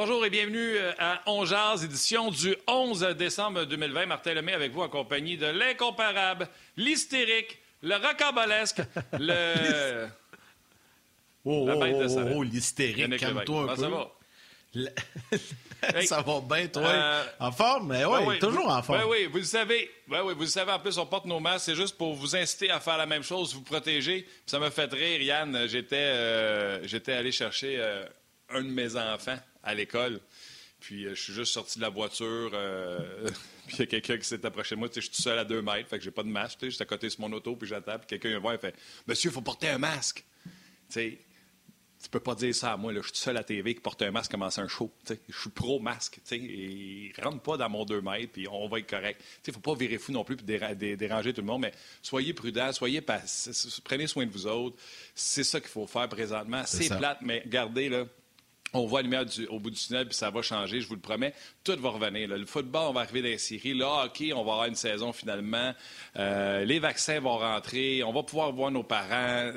Bonjour et bienvenue euh, à Ongears, édition du 11 décembre 2020. Martin Lemay avec vous en compagnie de l'incomparable, l'hystérique, le rocambolesque, le... Oh, La bête de oh, oh, l'hystérique, calme-toi un peu. Ça va? ça va bien, toi? Euh, en forme? Mais ouais, oui, toujours en forme. Ben oui, vous le savez. Ben oui, vous le savez, en plus, on porte nos masques. C'est juste pour vous inciter à faire la même chose, vous protéger. ça m'a fait rire, Yann. J'étais euh, allé chercher euh, un de mes enfants à l'école. Puis je suis juste sorti de la voiture. puis il y a quelqu'un qui s'est approché de moi. Je suis tout seul à deux mètres, fait que j'ai pas de masque. J'étais à côté de mon auto, puis j'attends. Puis quelqu'un vient voir et fait Monsieur, il faut porter un masque. sais tu peux pas dire ça à moi. Là. Je suis seul à la TV qui porte un masque commence un show. Je suis pro-masque. Et rentre pas dans mon 2 mètres, puis on va être correct. Il ne faut pas virer fou non plus et déranger tout le monde, mais soyez prudents, soyez prenez soin de vous autres. C'est ça qu'il faut faire présentement. C'est plate, mais gardez là on voit la lumière au bout du tunnel, puis ça va changer, je vous le promets. Tout va revenir. Le football, on va arriver dans les séries. Le hockey, on va avoir une saison finalement. Euh, les vaccins vont rentrer. On va pouvoir voir nos parents.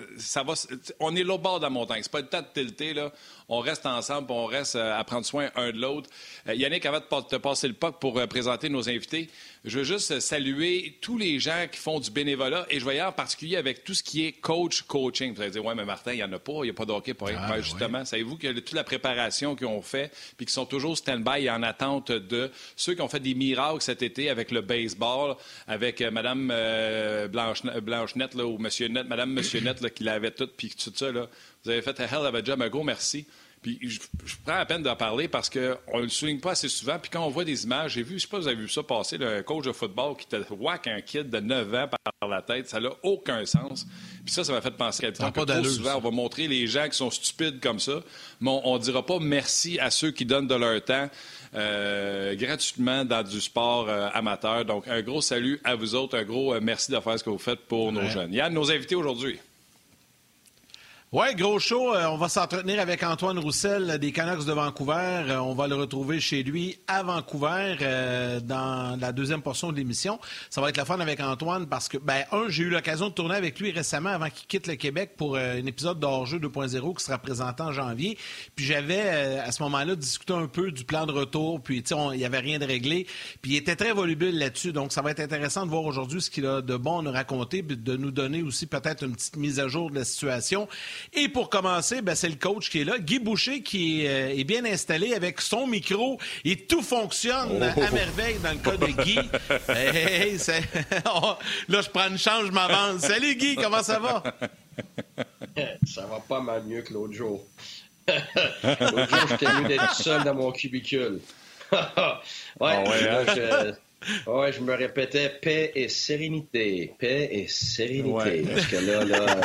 On est là au bord de la montagne. C'est pas le temps de tilter. Là on reste ensemble, on reste euh, à prendre soin un de l'autre. Euh, Yannick, avant de te passer le POC pour euh, présenter nos invités, je veux juste saluer tous les gens qui font du bénévolat et je voyais en particulier avec tout ce qui est coach coaching. Vous allez dire, ouais, mais Martin, il n'y en a pas, il n'y a pas de hockey pour rien. Ah, ben, justement, savez-vous que toute la préparation qu'ils ont fait puis qui sont toujours stand-by et en attente de ceux qui ont fait des miracles cet été avec le baseball, avec Mme Blanche, Blanche-Net ou Monsieur Net, Mme Monsieur Net qui l'avait tout puis tout ça. Là. Vous avez fait un hell of a job. Un gros merci. Puis je, prends la peine d'en parler parce qu'on ne le souligne pas assez souvent. Puis quand on voit des images, j'ai vu, je ne sais pas si vous avez vu ça passer, le coach de football qui te whack un kid de 9 ans par la tête, ça n'a aucun sens. Puis ça, ça m'a fait penser à temps que trop souvent, on va montrer les gens qui sont stupides comme ça, mais on ne dira pas merci à ceux qui donnent de leur temps. Euh, gratuitement dans du sport euh, amateur. Donc, un gros salut à vous autres, un gros euh, merci de faire ce que vous faites pour nos jeunes. Yann, nos invités aujourd'hui. Oui, gros show. Euh, on va s'entretenir avec Antoine Roussel des Canucks de Vancouver. Euh, on va le retrouver chez lui à Vancouver euh, dans la deuxième portion de l'émission. Ça va être la fun avec Antoine parce que, ben, un, j'ai eu l'occasion de tourner avec lui récemment avant qu'il quitte le Québec pour un épisode d'Hors-jeu 2.0 qui sera présenté en janvier. Puis j'avais, à ce moment-là, discuté un peu du plan de retour. Puis, tu sais, il n'y avait rien de réglé. Puis il était très volubile là-dessus. Donc, ça va être intéressant de voir aujourd'hui ce qu'il a de bon à nous raconter puis de nous donner aussi peut-être une petite mise à jour de la situation. Et pour commencer, ben, c'est le coach qui est là, Guy Boucher, qui euh, est bien installé avec son micro et tout fonctionne à oh. merveille dans le cas de Guy. Oh, là, je prends une chance, je m'avance. Salut Guy, comment ça va? ça va pas mal mieux que l'autre jour. l'autre jour, j'étais mieux d'être seul dans mon cubicule. ouais, ah ouais, hein? je... je me répétais paix et sérénité. Paix et sérénité. Parce que là, là,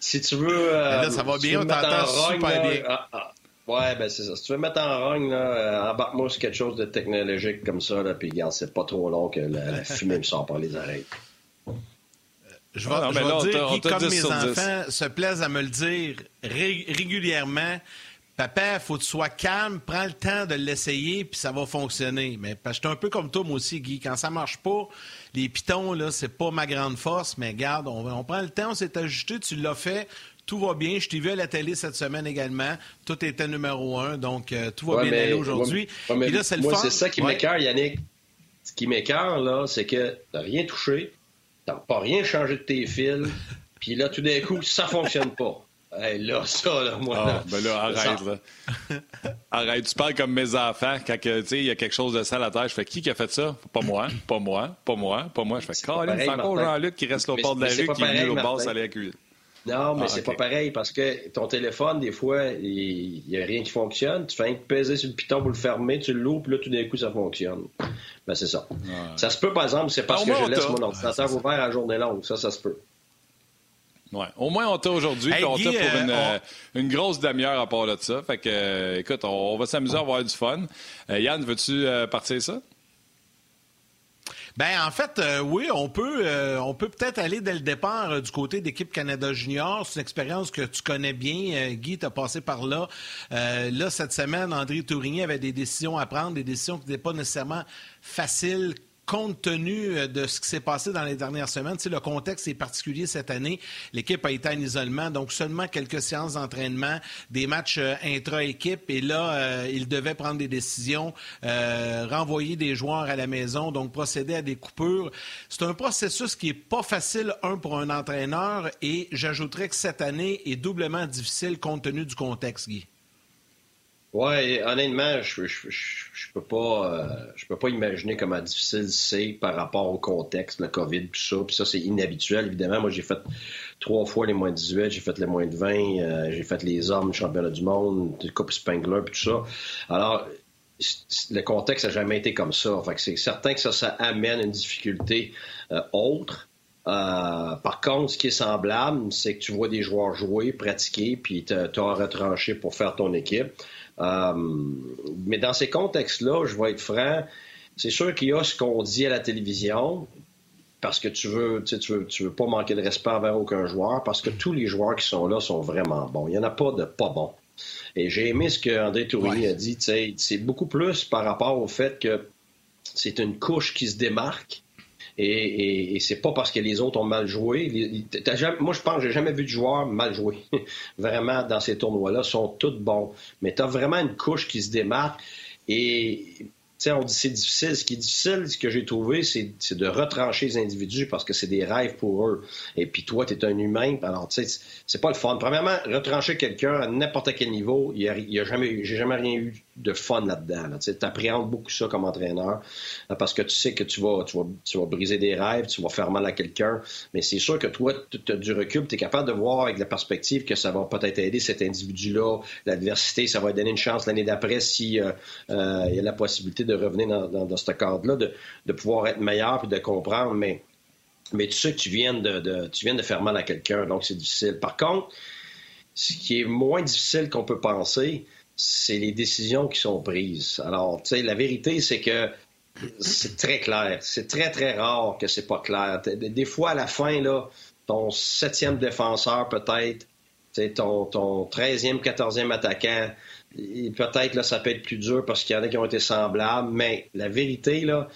si tu veux. là, ça va euh, bien, on t'entend super bien. Ah, ah. Ouais, ben c'est ça. Si tu veux mettre en rogne, là, euh, embarque-moi sur quelque chose de technologique comme ça, là, puis regarde, c'est pas trop long que la, fumée me sort par les oreilles. Je vais, ah, je vais dire, Guy, comme mes enfants se plaisent à me le dire régulièrement, Papa, faut que tu sois calme, prends le temps de l'essayer, puis ça va fonctionner. Mais parce que je suis un peu comme toi, moi aussi, Guy. Quand ça marche pas, les pitons, là, c'est pas ma grande force, mais regarde, on, prend le temps, on s'est ajusté, tu l'as fait. Tout va bien. Je t'ai vu à la télé cette semaine également. Tout était numéro un. Donc, euh, tout va bien aller aujourd'hui. Ouais, là, c'est c'est ça qui m'écœure, Yannick. Ce qui m'écœure, là, c'est que t'as rien touché. T'as pas rien changé de tes fils. Puis là, tout d'un coup, ça fonctionne pas. Hey, là, ça, là, moi. Ah, ben là, arrête, là. arrête. Tu parles comme mes enfants. Quand il y a quelque chose de sale à terre, je fais qui qui a fait ça? Pas moi, pas moi, pas moi, pas moi. Je fais Colin, c'est encore Jean-Luc qui reste au bord de la rue, qui est venu au bord à cuire. Non, mais ah, c'est pas pareil parce que ton téléphone, des fois, il n'y a rien qui fonctionne. Tu fais un peser sur le piton pour le fermer, tu le loupes, là, tout d'un coup, ça fonctionne. Ben, c'est ça. Ça se peut, par exemple, c'est parce que je laisse mon ordinateur ouvert à journée longue. Ça, ça se peut. Ouais. Au moins, on t'a aujourd'hui, on t'a pour une, euh, une, grosse demi-heure à part de ça. Fait que, euh, écoute, on, va s'amuser à avoir du fun. Euh, Yann, veux-tu partir ça? Ben en fait, oui, on peut, on peut peut-être aller dès le départ du côté d'équipe Canada Junior. C'est une expérience que tu connais bien, Guy, tu as passé par là. là, cette semaine, André Tourigny avait des décisions à prendre, des décisions qui n'étaient pas nécessairement faciles compte tenu euh, de ce qui s'est passé dans les dernières semaines. Le contexte est particulier cette année. L'équipe a été en isolement, donc seulement quelques séances d'entraînement, des matchs euh, intra-équipe. Et là, euh, il devait prendre des décisions, renvoyer des joueurs à la maison, donc procéder à des coupures. C'est un processus qui est pas facile, un, pour un entraîneur. Et j'ajouterais que cette année est doublement difficile compte tenu du contexte, Guy. Oui, honnêtement, je, peux pas euh, je peux pas imaginer comment difficile c'est par rapport au contexte, le COVID, tout ça. Puis ça, c'est inhabituel, évidemment. Moi, j'ai fait trois fois les moins de 18, j'ai fait les moins de 20, euh, j'ai fait les hommes, championnat du monde, Coupe Spangler, puis tout ça. Alors, le contexte n'a jamais été comme ça. Fait que c'est certain que ça, ça amène une difficulté euh, autre. par contre, ce qui est semblable, c'est que tu vois des joueurs jouer, pratiquer, puis tu as retranché pour faire ton équipe. Euh, mais dans ces contextes-là, je vais être franc, c'est sûr qu'il y a ce qu'on dit à la télévision, parce que tu veux, tu veux, tu veux pas manquer de respect envers aucun joueur, parce que tous les joueurs qui sont là sont vraiment bons. Il n'y en a pas de pas bons. Et j'ai aimé ce que André Tourigny a dit. C'est beaucoup plus par rapport au fait que c'est une couche qui se démarque et, c'est pas parce que les autres ont mal joué. moi, je pense que j'ai jamais vu de joueur mal jouer. vraiment, dans ces tournois-là, sont tous bons. Mais tu as vraiment une couche qui se démarque. Et sais, on dit c'est difficile. Ce qui est difficile, ce que j'ai trouvé, c'est de retrancher les individus parce que c'est des rêves pour eux. Et puis toi, tu es un humain. Alors, tu sais, c'est pas le fun. Premièrement, retrancher quelqu'un à n'importe quel niveau, il y a, jamais, j'ai jamais rien eu de fun là-dedans. Tu appréhendes beaucoup ça comme entraîneur parce que tu sais que tu vas, briser des rêves, tu vas faire mal à quelqu'un. Mais c'est sûr que toi, tu as du recul, tu es capable de voir avec la perspective que ça va peut-être aider cet individu-là, l'adversité, ça va lui donner une chance l'année d'après si euh, euh, il y a la possibilité de revenir dans, ce cadre-là, de, pouvoir être meilleur et de comprendre, mais, tu sais que viens de, tu viens de faire mal à quelqu'un, donc c'est difficile. Par contre, ce qui est moins difficile qu'on peut penser, c'est les décisions qui sont prises. Alors, tu sais, la vérité, c'est que c'est très clair. C'est très, très rare que c'est pas clair. Des fois, à la fin, là, ton septième défenseur, peut-être, ton, ton 13e, 14e attaquant, peut-être là, ça peut être plus dur parce qu'il y en a qui ont été semblables, mais la vérité, là,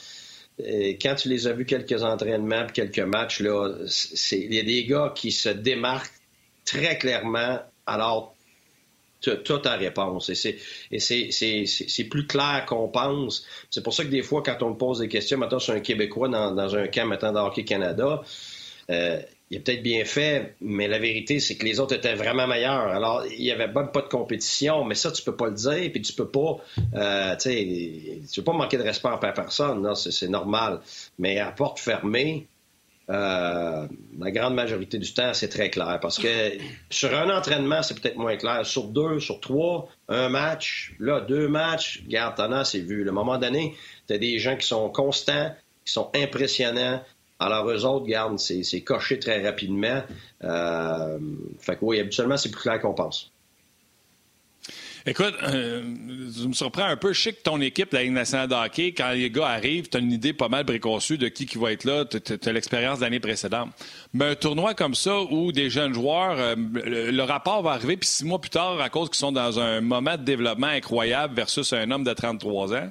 euh, quand tu les as vus quelques entraînements quelques matchs, il y a des gars qui se démarquent très clairement. Alors, as ta réponse. Et c'est plus clair qu'on pense. C'est pour ça que des fois, quand on me pose des questions, maintenant sur un Québécois dans, un camp maintenant de Hockey Canada, euh, il a peut-être bien fait, mais la vérité, c'est que les autres étaient vraiment meilleurs. Alors, il n'y avait pas de compétition, mais ça, tu peux pas le dire, puis tu peux pas, euh, tu sais, peux pas manquer de respect envers personne, non, c'est normal. Mais à porte fermée, euh, la grande majorité du temps, c'est très clair. Parce que sur un entraînement, c'est peut-être moins clair. Sur deux, sur trois, un match, là, deux matchs, regarde, t'en as, c'est vu. Le moment donné, tu as des gens qui sont constants, qui sont impressionnants, alors, eux autres, garde, c'est coché très rapidement. Euh, fait que oui, habituellement, c'est plus clair qu'on pense. Écoute, euh, je me surprends un peu. Je sais que ton équipe, la Ligue nationale de hockey, quand les gars arrivent, tu as une idée pas mal préconçue de qui, qui va être là. Tu as, l'expérience de l'année précédente. Mais un tournoi comme ça, où des jeunes joueurs, euh, le, rapport va arriver, puis six mois plus tard, à cause qu'ils sont dans un moment de développement incroyable versus un homme de 33 ans,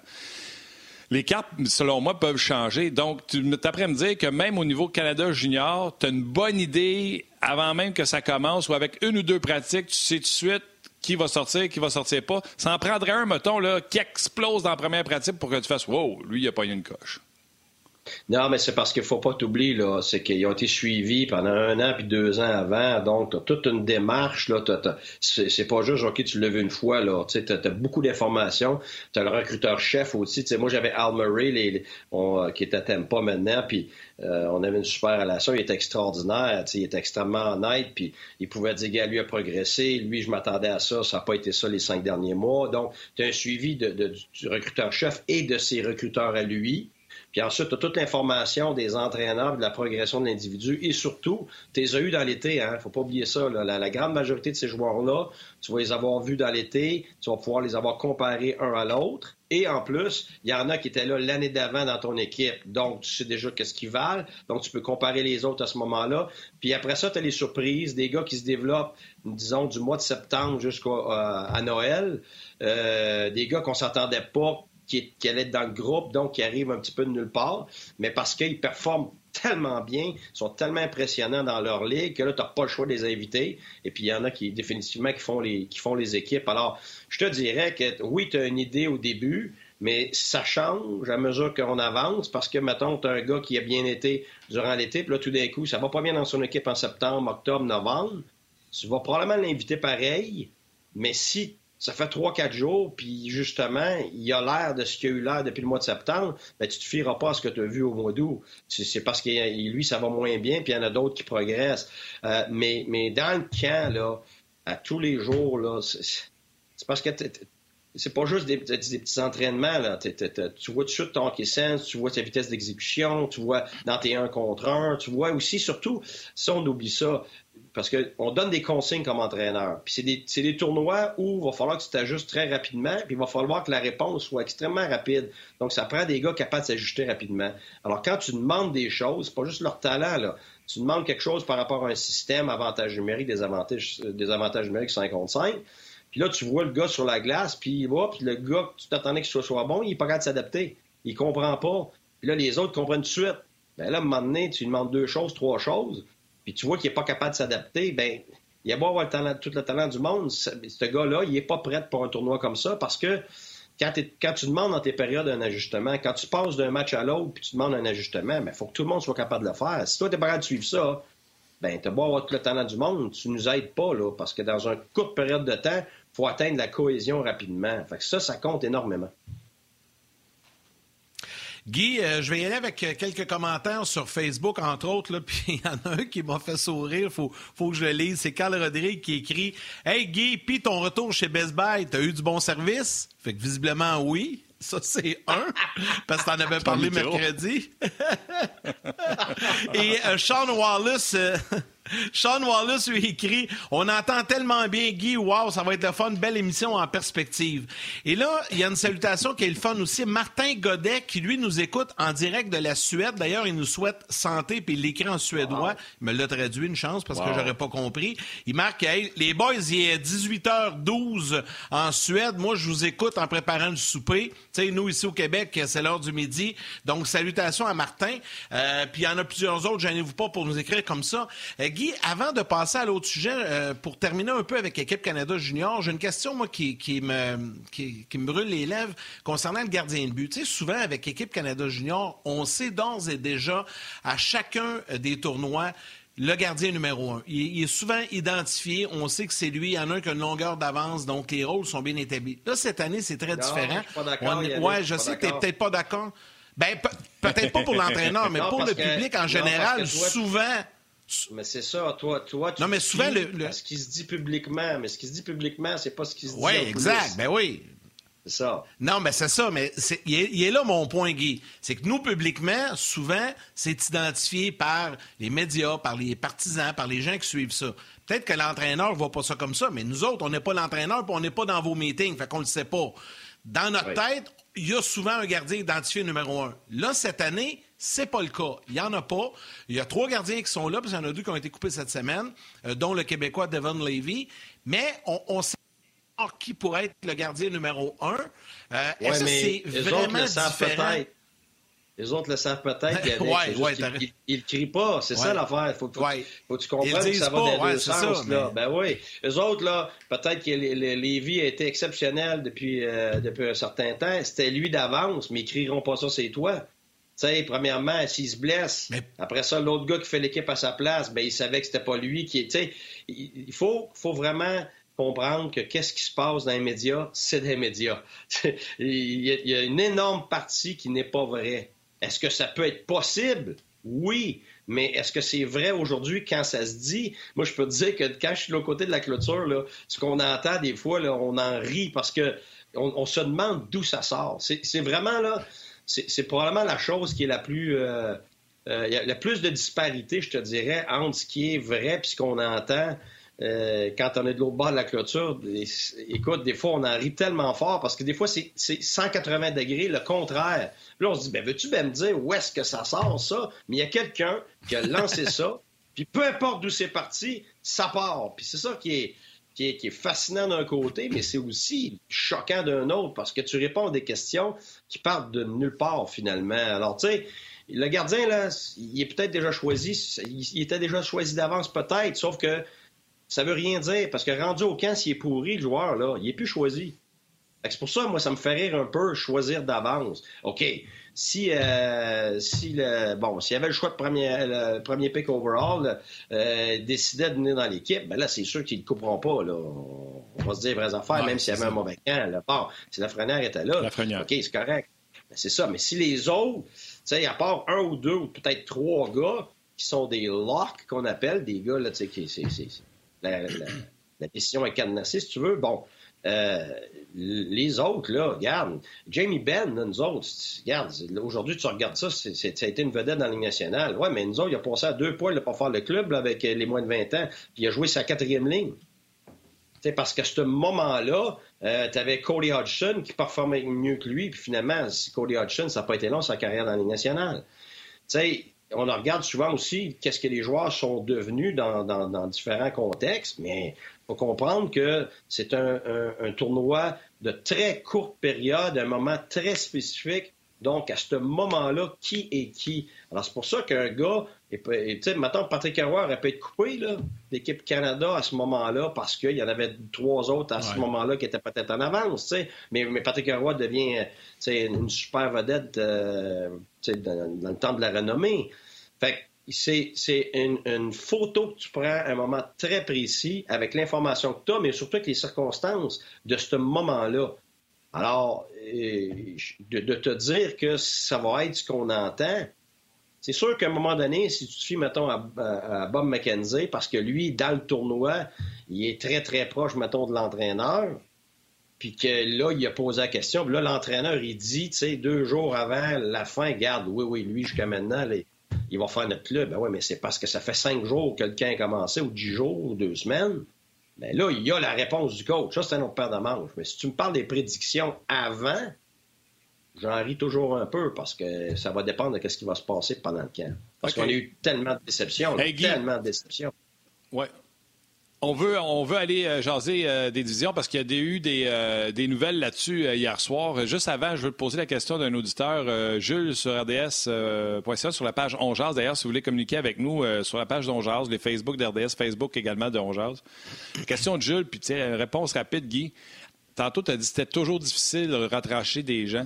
les cartes, selon moi, peuvent changer. Donc, tu t'apprends à me dire que même au niveau Canada junior, tu as une bonne idée avant même que ça commence ou avec une ou deux pratiques, tu sais tout de suite qui va sortir, qui va sortir pas. Ça en prendrait un, mettons, là, qui explose dans la première pratique pour que tu fasses Wow, lui, il a pas eu une coche. Non, mais c'est parce qu'il faut pas t'oublier, là. C'est qu'ils ont été suivis pendant un an puis deux ans avant. Donc, tu as toute une démarche, là. C'est pas juste, OK, tu l'as vu une fois, là. Tu as, beaucoup d'informations. Tu as le recruteur-chef aussi. moi, j'avais Al Murray, les, qui était à Tempa maintenant, puis euh, on avait une super relation. Il était extraordinaire. Il était extrêmement honnête, puis il pouvait dire, gars, lui a progressé. Lui, je m'attendais à ça. Ça n'a pas été ça les cinq derniers mois. Donc, tu as un suivi de, du recruteur-chef et de ses recruteurs à lui. Puis ensuite, tu as toute l'information des entraîneurs, de la progression de l'individu. Et surtout, tu les as eu dans l'été. Il hein? faut pas oublier ça. La, grande majorité de ces joueurs-là, tu vas les avoir vus dans l'été. Tu vas pouvoir les avoir comparés un à l'autre. Et en plus, il y en a qui étaient là l'année d'avant dans ton équipe. Donc, tu sais déjà qu'est-ce qu'ils valent. Donc, tu peux comparer les autres à ce moment-là. Puis après ça, tu as les surprises, des gars qui se développent, disons, du mois de septembre jusqu'à euh, Noël. Euh, des gars qu'on s'attendait pas qui, qui allait être dans le groupe, donc qui arrive un petit peu de nulle part, mais parce qu'ils performent tellement bien, sont tellement impressionnants dans leur ligue que là, tu n'as pas le choix de les inviter. Et puis, il y en a qui, définitivement, qui font les, équipes. Alors, je te dirais que oui, tu as une idée au début, mais ça change à mesure qu'on avance parce que, mettons, tu as un gars qui a bien été durant l'été, puis là, tout d'un coup, ça va pas bien dans son équipe en septembre, octobre, novembre. Tu vas probablement l'inviter pareil, mais si ça fait trois, quatre jours, puis justement, il a l'air de ce qu'il a eu l'air depuis le mois de septembre, ben, tu te fieras pas à ce que tu as vu au mois d'août. C'est parce que lui, ça va moins bien, puis il y en a d'autres qui progressent. Euh, mais, mais dans le camp, là, à tous les jours, là, c'est parce que c'est pas juste des, petits entraînements. Là. tu vois tout de suite ton essence, tu vois ta vitesse d'exécution, tu vois dans tes 1 contre 1, tu vois aussi, surtout, si on oublie ça, parce qu'on donne des consignes comme entraîneur. Puis c'est des, des, tournois où il va falloir que tu t'ajustes très rapidement, puis il va falloir que la réponse soit extrêmement rapide. Donc, ça prend des gars capables de s'ajuster rapidement. Alors, quand tu demandes des choses, c'est pas juste leur talent, là. Tu demandes quelque chose par rapport à un système, avantage numérique, des avantages, des avantages numériques 5 contre 5. Puis là, tu vois le gars sur la glace, puis il puis le gars que tu t'attendais qu'il soit, soit bon, il n'est pas capable de s'adapter. Il comprend pas. Puis là, les autres comprennent tout de suite. Bien là, à un moment donné, tu lui demandes deux choses, trois choses puis tu vois qu'il n'est pas capable de s'adapter, ben il a beau avoir le talent, tout le talent du monde, ce gars-là, il n'est pas prêt pour un tournoi comme ça parce que quand, tu demandes dans tes périodes un ajustement, quand tu passes d'un match à l'autre puis tu demandes un ajustement, il ben, faut que tout le monde soit capable de le faire. Si toi, tu pas capable de suivre ça, ben, tu as beau avoir tout le talent du monde, tu nous aides pas, là, parce que dans une courte période de temps, il faut atteindre la cohésion rapidement. Fait ça, ça compte énormément. Guy, euh, je vais y aller avec euh, quelques commentaires sur Facebook, entre autres, puis il y en a un qui m'a fait sourire, il faut, faut que je le lise. C'est Carl Rodrigue qui écrit Hey Guy, puis ton retour chez Best Buy, t'as eu du bon service? Fait que visiblement, oui. Ça, c'est un, parce que t'en avais parlé mercredi. Et euh, Sean Wallace, Sean Wallace lui écrit On entend tellement bien Guy, wow, ça va être le fun, belle émission en perspective. Et là, il y a une salutation qui est le fun aussi. Martin Godet, qui lui nous écoute en direct de la Suède. D'ailleurs, il nous souhaite santé, puis il l'écrit en suédois. Il me l'a traduit une chance parce que j'aurais pas compris. Il marque Les boys, il est 18h12 en Suède. Moi, je vous écoute en préparant du souper. Tu sais, nous, ici au Québec, c'est l'heure du midi. Donc, salutations à Martin. Euh, puis il y en a plusieurs autres, gênez-vous pas pour nous écrire comme ça. Euh, Guy, avant de passer à l'autre sujet, euh, pour terminer un peu avec l'équipe Canada Junior, j'ai une question, moi, qui, me, qui, me brûle les lèvres concernant le gardien de but. Tu sais, souvent, avec l'équipe Canada Junior, on sait d'ores et déjà, à chacun des tournois, le gardien numéro un. Il, est souvent identifié. On sait que c'est lui. Il y en a un qui a une longueur d'avance, donc les rôles sont bien établis. Là, cette année, c'est très différent. Je ouais, je sais que tu n'es peut-être pas d'accord. Ben, peut-être pas pour l'entraîneur, mais pour le public en général, souvent, mais c'est ça, toi, toi, tu Non, mais souvent, le, ce qui se dit publiquement, mais ce qui se dit publiquement, c'est pas ce qui se dit. Oui, exact, ben oui. C'est ça. Non, mais c'est ça, mais il, est, là mon point, Guy. C'est que nous, publiquement, souvent, c'est identifié par les médias, par les partisans, par les gens qui suivent ça. Peut-être que l'entraîneur ne voit pas ça comme ça, mais nous autres, on n'est pas l'entraîneur puis on n'est pas dans vos meetings, fait qu'on ne le sait pas. Dans notre tête, il y a souvent un gardien identifié numéro un. Là, cette année, c'est pas le cas. Il n'y en a pas. Il y a trois gardiens qui sont là, puis il y en a deux qui ont été coupés cette semaine, euh, dont le Québécois Devon Levy. Mais on, sait qui pourrait être le gardien numéro un. Euh, Est-ce que c'est vraiment différent? Les autres le savent peut-être. ouais, ouais, ils ne crient pas. C'est ça l'affaire. Il faut, que tu comprennes que ça va dans les deux sens. là. Ben oui. Les autres, là, peut-être que Lévi a été exceptionnel depuis, euh, depuis un certain temps. C'était lui d'avance, mais ils ne crieront pas ça, c'est toi. Tu sais, premièrement, s'il se blesse, après ça, l'autre gars qui fait l'équipe à sa place, ben, il savait que c'était pas lui qui était. Il faut, faut vraiment comprendre que qu'est-ce qui se passe dans les médias, c'est des médias. il y a une énorme partie qui n'est pas vraie. Est-ce que ça peut être possible? Oui. Mais est-ce que c'est vrai aujourd'hui quand ça se dit? Moi, je peux te dire que quand je suis de l'autre côté de la clôture, là, ce qu'on entend des fois, là, on en rit parce que on, se demande d'où ça sort. C'est vraiment là, c'est probablement la chose qui est la plus. Euh, euh, y a plus de disparité, je te dirais, entre ce qui est vrai et ce qu'on entend. Euh, quand on est de l'autre bord de la clôture, écoute, des fois, on en rit tellement fort parce que des fois, c'est 180 degrés, le contraire. Là, on se dit, ben, veux-tu bien me dire où est-ce que ça sort, ça? Mais il y a quelqu'un qui a lancé ça, puis peu importe d'où c'est parti, ça part. Puis c'est ça qui est, qui est, fascinant d'un côté, mais c'est aussi choquant d'un autre parce que tu réponds à des questions qui partent de nulle part finalement. Alors, tu sais, le gardien, là, il est peut-être déjà choisi, il, était déjà choisi d'avance peut-être, sauf que ça veut rien dire parce que rendu au camp, s'il est pourri, le joueur, là, il est plus choisi. C'est pour ça, moi, ça me fait rire un peu choisir d'avance. OK, si, euh, si le, bon, s'il y avait le choix de premier, le premier pick overall, euh, décidait de venir dans l'équipe, ben là, c'est sûr qu'ils ne le couperont pas. Là. On va se dire vraies affaires, même s'il y avait un mauvais camp. Là. Bon, si la Lafrenière était là, OK, c'est correct. Ben, c'est ça. Mais si les autres, tu sais, à part un ou deux ou peut-être trois gars qui sont des locks qu'on appelle, des gars, là, tu sais, qui, c'est, la, la, la, décision est cadenassée, si tu veux, bon, euh, les autres, là, regarde, Jamie Benn, nous autres, regarde, aujourd'hui, tu regardes ça, ça a été une vedette dans la Ligue nationale. Ouais, mais nous autres, il a passé à deux points pour faire le club avec les moins de 20 ans, puis il a joué sa quatrième ligne. sais, parce qu'à ce moment-là, euh, tu avais Cody Hodgson qui performait mieux que lui, puis finalement, si Cody Hodgson, ça n'a pas été long, sa carrière dans la Ligue nationale. Tu sais, on regarde souvent aussi qu'est-ce que les joueurs sont devenus dans, dans différents contextes, mais faut comprendre que c'est un, tournoi de très courte période, un moment très spécifique. Donc, à ce moment-là, qui est qui? Alors, c'est pour ça qu'un gars, tu sais, maintenant, Patrick Roy aurait pu être coupé, là, l'équipe Canada à ce moment-là, parce qu'il y en avait trois autres à ce moment-là qui étaient peut-être en avance, tu sais. Mais, Patrick Roy devient, une super vedette, euh, dans, dans, le temps de la renommée. Fait c'est une, photo que tu prends à un moment très précis avec l'information que tu as, mais surtout avec les circonstances de ce moment-là. Alors, euh, de, te dire que ça va être ce qu'on entend, c'est sûr qu'à un moment donné, si tu te fies, mettons, à, Bob McKenzie, parce que lui, dans le tournoi, il est très, très proche, mettons, de l'entraîneur, puis que là, il a posé la question, puis là, l'entraîneur, il dit, tu sais, deux jours avant la fin, garde, oui, oui, lui, jusqu'à maintenant, il va faire notre club. Ben oui, mais c'est parce que ça fait cinq jours que camp a commencé, ou dix jours, ou deux semaines. Ben là, il y a la réponse du coach. Ça, c'est un autre paire de manches. Mais si tu me parles des prédictions avant, j'en ris toujours un peu parce que ça va dépendre de ce qui va se passer pendant le camp. Parce qu'on a eu tellement de déceptions. tellement de déceptions. Oui. On veut, on veut aller euh, jaser euh, des divisions parce qu'il y a eu des, euh, des nouvelles là-dessus hier soir. Juste avant, je veux te poser la question d'un auditeur, Jules, sur RDS.ca, sur la page Onjaz. D'ailleurs, si vous voulez communiquer avec nous sur la page d'Onjaz, les Facebook d'RDS, Facebook également de Onjaz. Question de Jules, puis réponse rapide, Guy. Tantôt, tu as dit que c'était toujours difficile de rattracher des gens.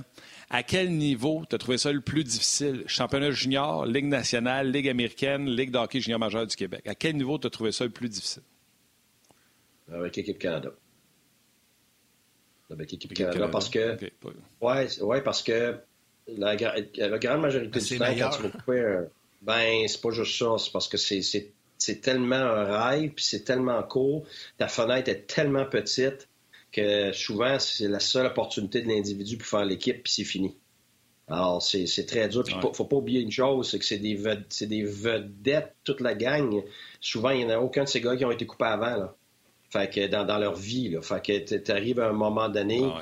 À quel niveau tu as trouvé ça le plus difficile? Championnat junior, Ligue nationale, Ligue américaine, Ligue de hockey junior majeur du Québec. À quel niveau tu as trouvé ça le plus difficile? avec l'équipe Canada. Avec l'équipe Canada, parce que. Ouais, ouais, parce que la, grande majorité du temps, quand tu couper Ben, c'est pas juste ça. C'est parce que c'est tellement un rêve, puis c'est tellement court. Ta fenêtre est tellement petite que souvent, c'est la seule opportunité de l'individu pour faire l'équipe, puis c'est fini. Alors, c'est très dur. Puis, faut pas oublier une chose, c'est que c'est des, des vedettes, toute la gang. Souvent, il n'y en a aucun de ces gars qui ont été coupés avant. Là. Fait que dans, leur vie, là. Fait que tu arrives à un moment donné. Ah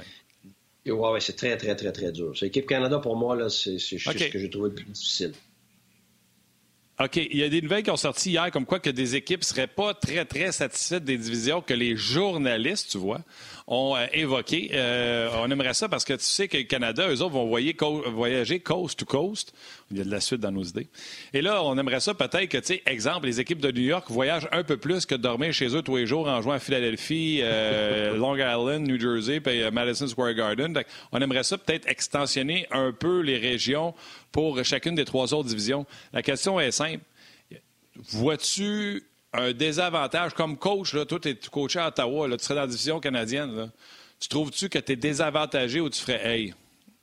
ouais. c'est très, très, très, très dur. L'équipe Canada, pour moi, là, c'est ce que j'ai trouvé le plus difficile. OK. Il y a des nouvelles qui ont sorti hier comme quoi que des équipes ne seraient pas très, très satisfaites des divisions que les journalistes, tu vois, ont euh, évoqué. Euh, on aimerait ça parce que tu sais que le Canada, eux autres, vont voyager coast to coast. Il y a de la suite dans nos idées. Et là, on aimerait ça peut-être que, tu sais, exemple, les équipes de New York voyagent un peu plus que de dormir chez eux tous les jours en jouant à Philadelphie, euh, Long Island, New Jersey, puis Madison Square Garden. on aimerait ça peut-être extensionner un peu les régions pour chacune des trois autres divisions. La question est simple. Vois-tu un désavantage? Comme coach, là, toi, tu es coaché à Ottawa, là, tu serais dans la division canadienne. Tu trouves-tu que tu es désavantagé ou tu ferais Hey,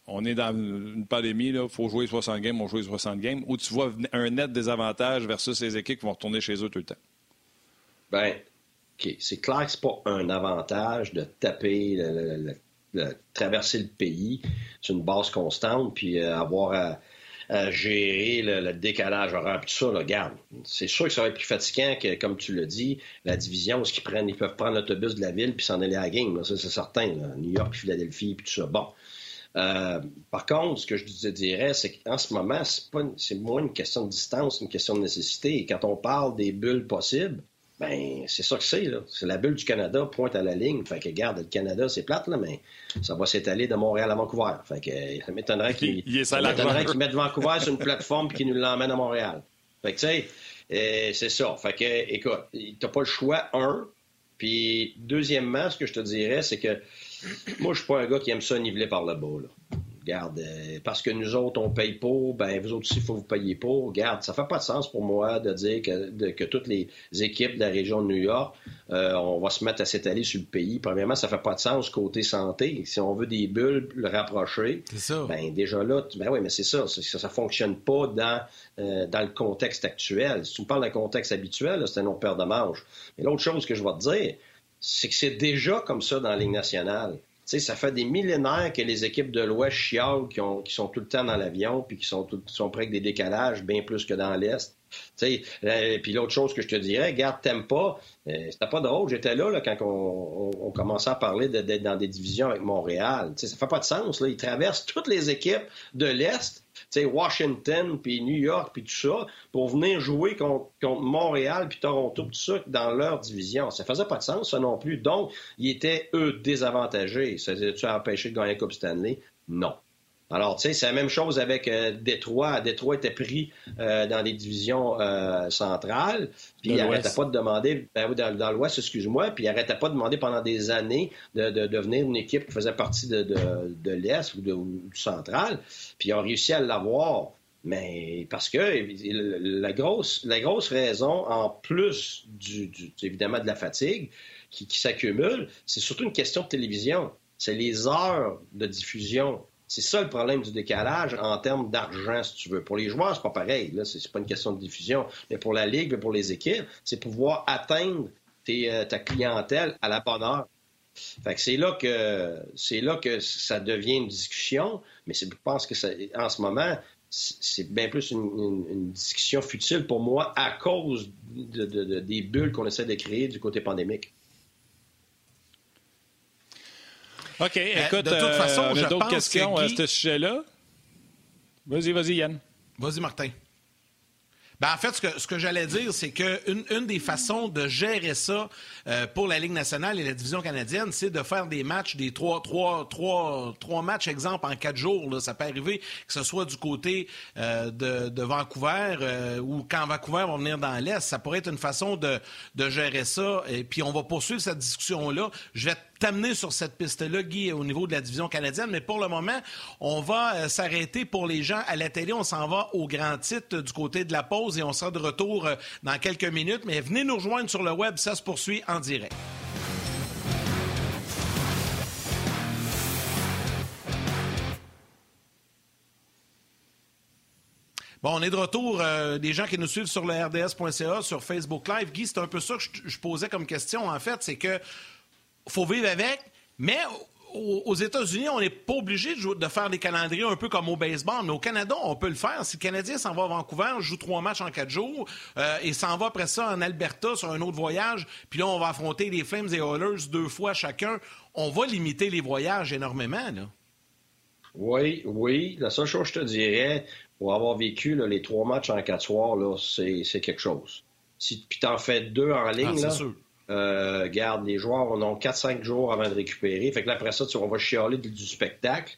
on est dans une pandémie, il faut jouer 60 games, on joue 60 games, ou tu vois un net désavantage versus les équipes qui vont retourner chez eux tout le temps? Bien, OK. C'est clair que ce pas un avantage de taper, de traverser le pays sur une base constante, puis euh, avoir à gérer le, décalage horaire, tout ça, là, garde. C'est sûr que ça va être plus fatigant que, comme tu l'as dit, la division où ils, prennent, ils peuvent prendre l'autobus de la ville puis s'en aller à la game. Ça, c'est certain. New York, Philadelphie, puis tout ça. Bon. Euh, par contre, ce que je te dirais, c'est qu'en ce moment, c'est moins une question de distance, une question de nécessité. Et quand on parle des bulles possibles, Ben, c'est ça que c'est, là. C'est la bulle du Canada pointe à la ligne. Fait que, garde, le Canada, c'est plate, là, mais ça va s'étaler de Montréal à Vancouver. Fait que, ça m'étonnerait qu'ils mettent Vancouver sur une plateforme et qu'ils nous l'emmènent à Montréal. Fait que, tu sais, euh, c'est ça. Fait que, écoute, t'as pas le choix, un. Puis, deuxièmement, ce que je te dirais, c'est que moi, je suis pas un gars qui aime ça niveler par le bas, là. Regarde, euh, parce que nous autres, on paye pour, ben vous autres aussi, il faut vous payer pour. Regarde, ça fait pas de sens pour moi de dire que, que toutes les équipes de la région de New York, euh, on va se mettre à s'étaler sur le pays. Premièrement, ça fait pas de sens côté santé. Si on veut des bulles le rapprocher, ça. ben déjà là, ben oui, mais c'est ça, ça, ça fonctionne pas dans euh, dans le contexte actuel. Si tu me parles d'un contexte habituel, c'est un paire de manches. Mais l'autre chose que je vais te dire, c'est que c'est déjà comme ça dans la Ligue nationale ça fait des millénaires que les équipes de l'Ouest chialent, qui, sont tout le temps dans l'avion, puis qui sont, sont près avec des décalages, bien plus que dans l'Est. Puis l'autre chose que je te dirais, garde, t'aimes pas. Euh, c'était pas drôle. J'étais là, quand on, commençait à parler d'être dans des divisions avec Montréal. Ça ça fait pas de sens. Ils traversent toutes les équipes de l'Est, Washington, puis New York, puis tout ça, pour venir jouer contre, Montréal, puis Toronto, tout ça, dans leur division. Ça faisait pas de sens, ça non plus. Donc, ils étaient, eux, désavantagés. Ça les a empêché de gagner la Stanley? Non. Alors, tu sais, c'est la même chose avec euh, Détroit. Détroit était pris euh, dans les divisions euh, centrales, puis il n'arrêtait pas de demander, ben, dans, dans l'Ouest, excuse-moi, puis il n'arrêtait pas de demander pendant des années de, devenir une équipe qui faisait partie de, l'Est ou, du central, puis ils ont réussi à l'avoir. Mais parce que la grosse, la grosse raison, en plus du, évidemment de la fatigue qui s'accumule, c'est surtout une question de télévision. C'est les heures de diffusion c'est ça le problème du décalage en termes d'argent, si tu veux. Pour les joueurs, c'est pas pareil. Là, c'est pas une question de diffusion. Mais pour la ligue, pour les équipes, c'est pouvoir atteindre euh, ta clientèle à la bonne heure. C'est là que c'est là que ça devient une discussion, mais je pense que en ce moment, c'est bien plus une, discussion futile pour moi à cause des bulles qu'on essaie de créer du côté pandémique. OK, euh, écoute, de toute euh, façon, j'ai d'autres questions à ce sujet-là? Vas-y, vas-y, Yann. Vas-y, Martin. Ben, en fait, ce que, ce que j'allais dire, c'est qu'une une des façons de gérer ça euh, pour la Ligue nationale et la division canadienne, c'est de faire des matchs, des trois, trois, trois, trois matchs, exemple, en quatre jours. Là. Ça peut arriver que ce soit du côté euh, de, de, Vancouver euh, ou quand Vancouver va venir dans l'Est. Ça pourrait être une façon de, de gérer ça. Et puis, on va poursuivre cette discussion-là. Je vais t'amener sur cette piste-là, Guy, au niveau de la division canadienne. Mais pour le moment, on va euh, s'arrêter pour les gens à la télé. On s'en va au grand titre du côté de la pause et on sera de retour euh, dans quelques minutes. Mais venez nous rejoindre sur le web, ça se poursuit en direct. Bon, on est de retour. Euh, des gens qui nous suivent sur le RDS.ca, sur Facebook Live. Guy, c'est un peu ça que je posais comme question, en fait. C'est que faut vivre avec, mais aux États-Unis, on n'est pas obligé de, faire des calendriers un peu comme au baseball, mais au Canada, on peut le faire. Si le Canadien s'en va à Vancouver, joue trois matchs en quatre jours, euh, et s'en va après ça en Alberta sur un autre voyage, puis là, on va affronter les Flames et Oilers deux fois chacun, on va limiter les voyages énormément. Là. Oui, oui. La seule chose que je te dirais, pour avoir vécu les trois matchs en quatre soirs, c'est quelque chose. Si, puis t'en fais deux en ligne, ah, là, euh, garde, les joueurs on a 4-5 jours avant de récupérer. Fait que là, après ça, on va chialer du, spectacle.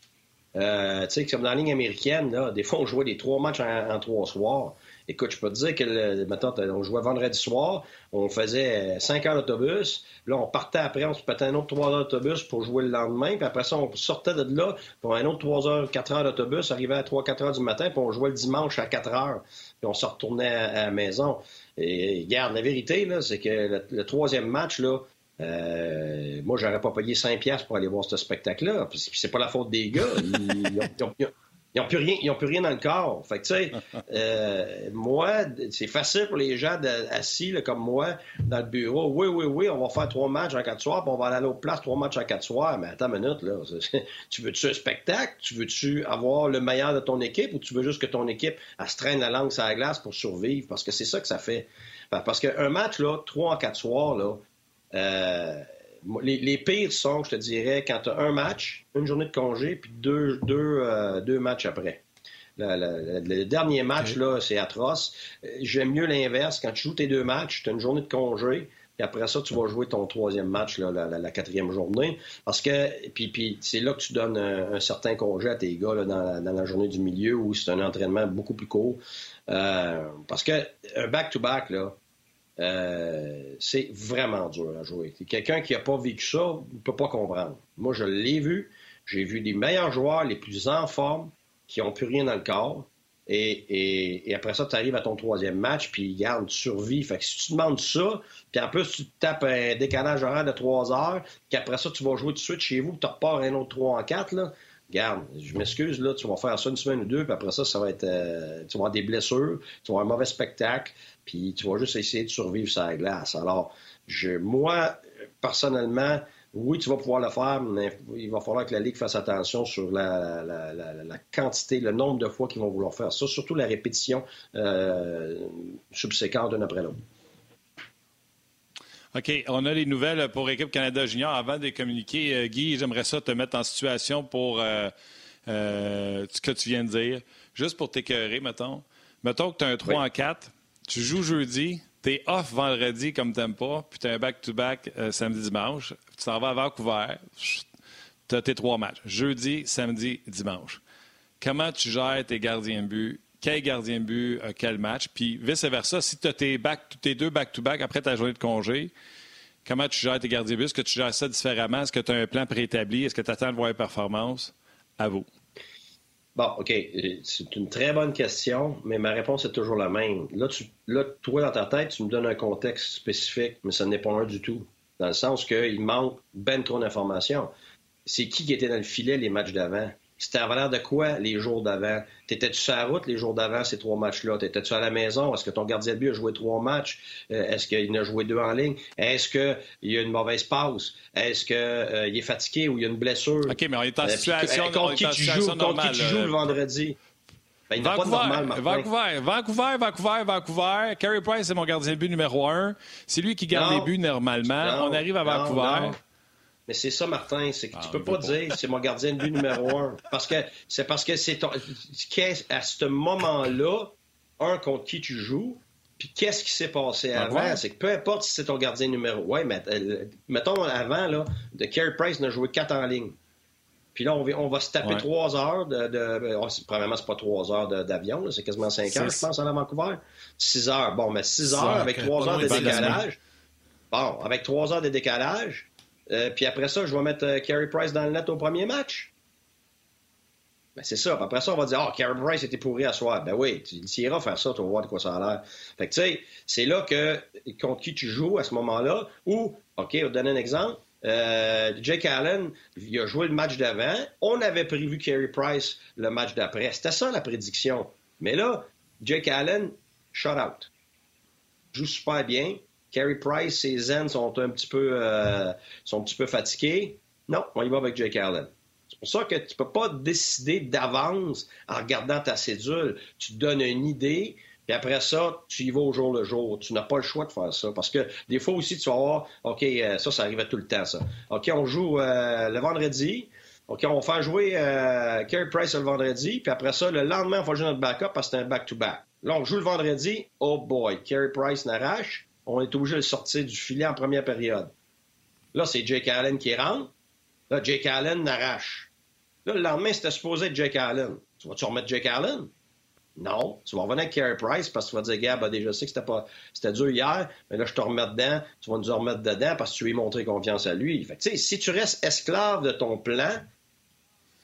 Euh, tu sais, comme dans la ligne américaine, là, des fois, on jouait des trois matchs en, trois soirs. Écoute, je peux te dire que, maintenant, on jouait vendredi soir, on faisait 5 heures d'autobus. Là, on partait après, on se pétait un autre 3 heures d'autobus pour jouer le lendemain. Puis après ça, on sortait de là pour un autre 3 heures, 4 heures d'autobus, arrivait à 3-4 heures du matin, puis on jouait le dimanche à 4 heures. Puis on se retournait à la maison. Et regarde, la vérité, là, c'est que le, troisième match, là, euh, moi, j'aurais pas payé 5 piastres pour aller voir ce spectacle-là. Puis c'est pas la faute des gars. Ils n'ont plus rien, ils ont plus rien dans le corps. Fait que, tu sais, euh, moi, c'est facile pour les gens assis comme moi dans le bureau. Oui, oui, oui, on va faire trois matchs en quatre soirs, puis on va aller à l'autre place trois matchs en quatre soirs. Mais attends une minute, là. tu veux-tu un spectacle? Tu veux-tu avoir le meilleur de ton équipe? Ou tu veux juste que ton équipe elle se traîne la langue sur la glace pour survivre? Parce que c'est ça que ça fait. Parce qu'un match, là, trois en quatre soirs, là, euh, les, pires sont, je te dirais, quand tu as un match, une journée de congé, puis deux, deux, euh, deux matchs après. le dernier match, là, c'est atroce. J'aime mieux l'inverse. Quand tu joues tes deux matchs, tu as une journée de congé. Puis après ça, tu vas jouer ton troisième match, là, la, quatrième journée. Parce que, puis, puis c'est là que tu donnes un, certain congé à tes gars là, dans, la, journée du milieu où c'est un entraînement beaucoup plus court. Euh, parce que un back-to-back, là, euh, c'est vraiment dur à jouer. Quelqu'un qui n'a pas vécu ça ne peut pas comprendre. Moi, je l'ai vu. J'ai vu les meilleurs joueurs, les plus en forme, qui n'ont plus rien dans le corps. Et, après ça, tu arrives à ton troisième match, puis garde, tu survis. Fait que si tu demandes ça, puis en plus, tu te tapes un décalage horaire de trois heures, puis après ça, tu vas jouer tout de suite chez vous, tu repars un autre 3 en 4, là, garde, je m'excuse, là, tu vas faire ça une semaine ou deux, puis après ça, ça va être. Euh, tu vas avoir des blessures, tu vas avoir un mauvais spectacle, puis tu vas juste essayer de survivre sur la glace. Alors, je, moi, personnellement, oui, tu vas pouvoir le faire, mais il va falloir que la Ligue fasse attention sur la, quantité, le nombre de fois qu'ils vont vouloir faire ça, surtout la répétition euh, subséquente d'une après l'autre. OK, on a les nouvelles pour Équipe Canada Junior. Avant de communiquer, euh, Guy, j'aimerais ça te mettre en situation pour euh, ce que tu viens de dire. Juste pour t'écœurer, mettons. Mettons que tu as un 3 en 4, tu joues jeudi, T'es off vendredi comme t'aimes pas, puis t'as un back-to-back euh, samedi-dimanche. Tu t'en vas à Vancouver, t'as tes trois matchs. Jeudi, samedi, dimanche. Comment tu gères tes gardiens de but? Quel gardien de but a quel match? Puis vice-versa, si tu as tes, tes deux back-to-back après ta journée de congé, comment tu gères tes gardiens de but? Est-ce que tu gères ça différemment? Est-ce que tu as un plan préétabli? Est-ce que tu attends de voir les performances? À vous. Bon, OK. Euh, c'est une très bonne question, mais ma réponse est toujours la même. Là, tu, là, toi, dans ta tête, tu me donnes un contexte spécifique, mais ce n'est pas un du tout. Dans le sens qu'il manque ben trop d'informations. C'est qui qui était dans le filet les matchs d'avant? C'était à valeur de quoi les jours d'avant? T'étais-tu sur la route les jours d'avant, ces trois matchs-là? T'étais-tu à la maison? Est-ce que ton gardien de but a joué trois matchs? Euh, est-ce qu'il en a joué deux en ligne? Est-ce qu'il y a une mauvaise passe? Est-ce qu'il euh, est fatigué ou il y a une blessure? OK, mais on est en euh, situation, contre qui tu joues, Contre qui tu joues le vendredi? Ben, Vancouver, normal, Vancouver, Vancouver, Vancouver, Vancouver. Carey Price, c'est mon gardien de but numéro un. C'est lui qui garde les buts normalement. on arrive à Vancouver. Mais c'est ça, Martin, c'est que tu ah, peux pas dire c'est mon gardien de but numéro un. Parce que c'est parce que c'est à ce moment-là, un contre qui tu joues, puis qu'est-ce qui s'est passé ah, avant? C'est que peu importe si c'est ton gardien numéro. Ouais, mais euh, mettons avant, là, de Carey Price n'a joué quatre en ligne. Puis là, on va, on va se taper trois heures de. de oh, probablement, c'est pas trois heures d'avion, c'est quasiment cinq heures, je pense, à Vancouver. Six heures. Bon, mais six heures avec trois heures de décalage. Bon, avec trois heures de décalage, euh, puis après ça, je vais mettre euh, Carey Price dans le net au premier match. Ben, c'est ça. après ça, on va dire, oh, Carey Price était pourri à soir. Ben oui, tu, iras faire ça, tu vas voir de quoi ça a l'air. Fait que, tu sais, c'est là que, contre qui tu joues à ce moment-là, ou, OK, on va donner un exemple. Euh, Jake Allen, il a joué le match d'avant. On avait prévu Carey Price le match d'après. C'était ça la prédiction. Mais là, Jake Allen, shut out. Joue super bien. Carey Price, ses zen sont un petit peu, euh, sont un petit peu fatigués. Non, on y va avec Jake Allen. C'est pour ça que tu peux pas décider d'avance en regardant ta cédule. Tu te donnes une idée, puis après ça, tu y vas au jour le jour. Tu n'as pas le choix de faire ça. Parce que des fois aussi, tu vas voir, OK, euh, ça, ça arrive tout le temps, ça. OK, on joue euh, le vendredi. OK, on faire jouer Carey Price le vendredi, puis après ça, le lendemain, on va jouer notre backup parce que c'est un back-to-back. Là, on joue le vendredi. Oh boy, Carey Price n'arrache on est obligé de le sortir du filet en première période. Là, c'est Jake Allen qui rentre. Là, Jake Allen n'arrache. Là, le lendemain, c'était supposé être Jake Allen. Tu vas-tu remettre Jake Allen? Non. Tu vas revenir avec Carey Price parce que tu vas dire, Gab, déjà, je sais que c'était pas, c'était dur hier, mais là, je te remets dedans. Tu vas nous remettre dedans parce que tu lui montré confiance à lui. Fait que, si tu restes esclave de ton plan,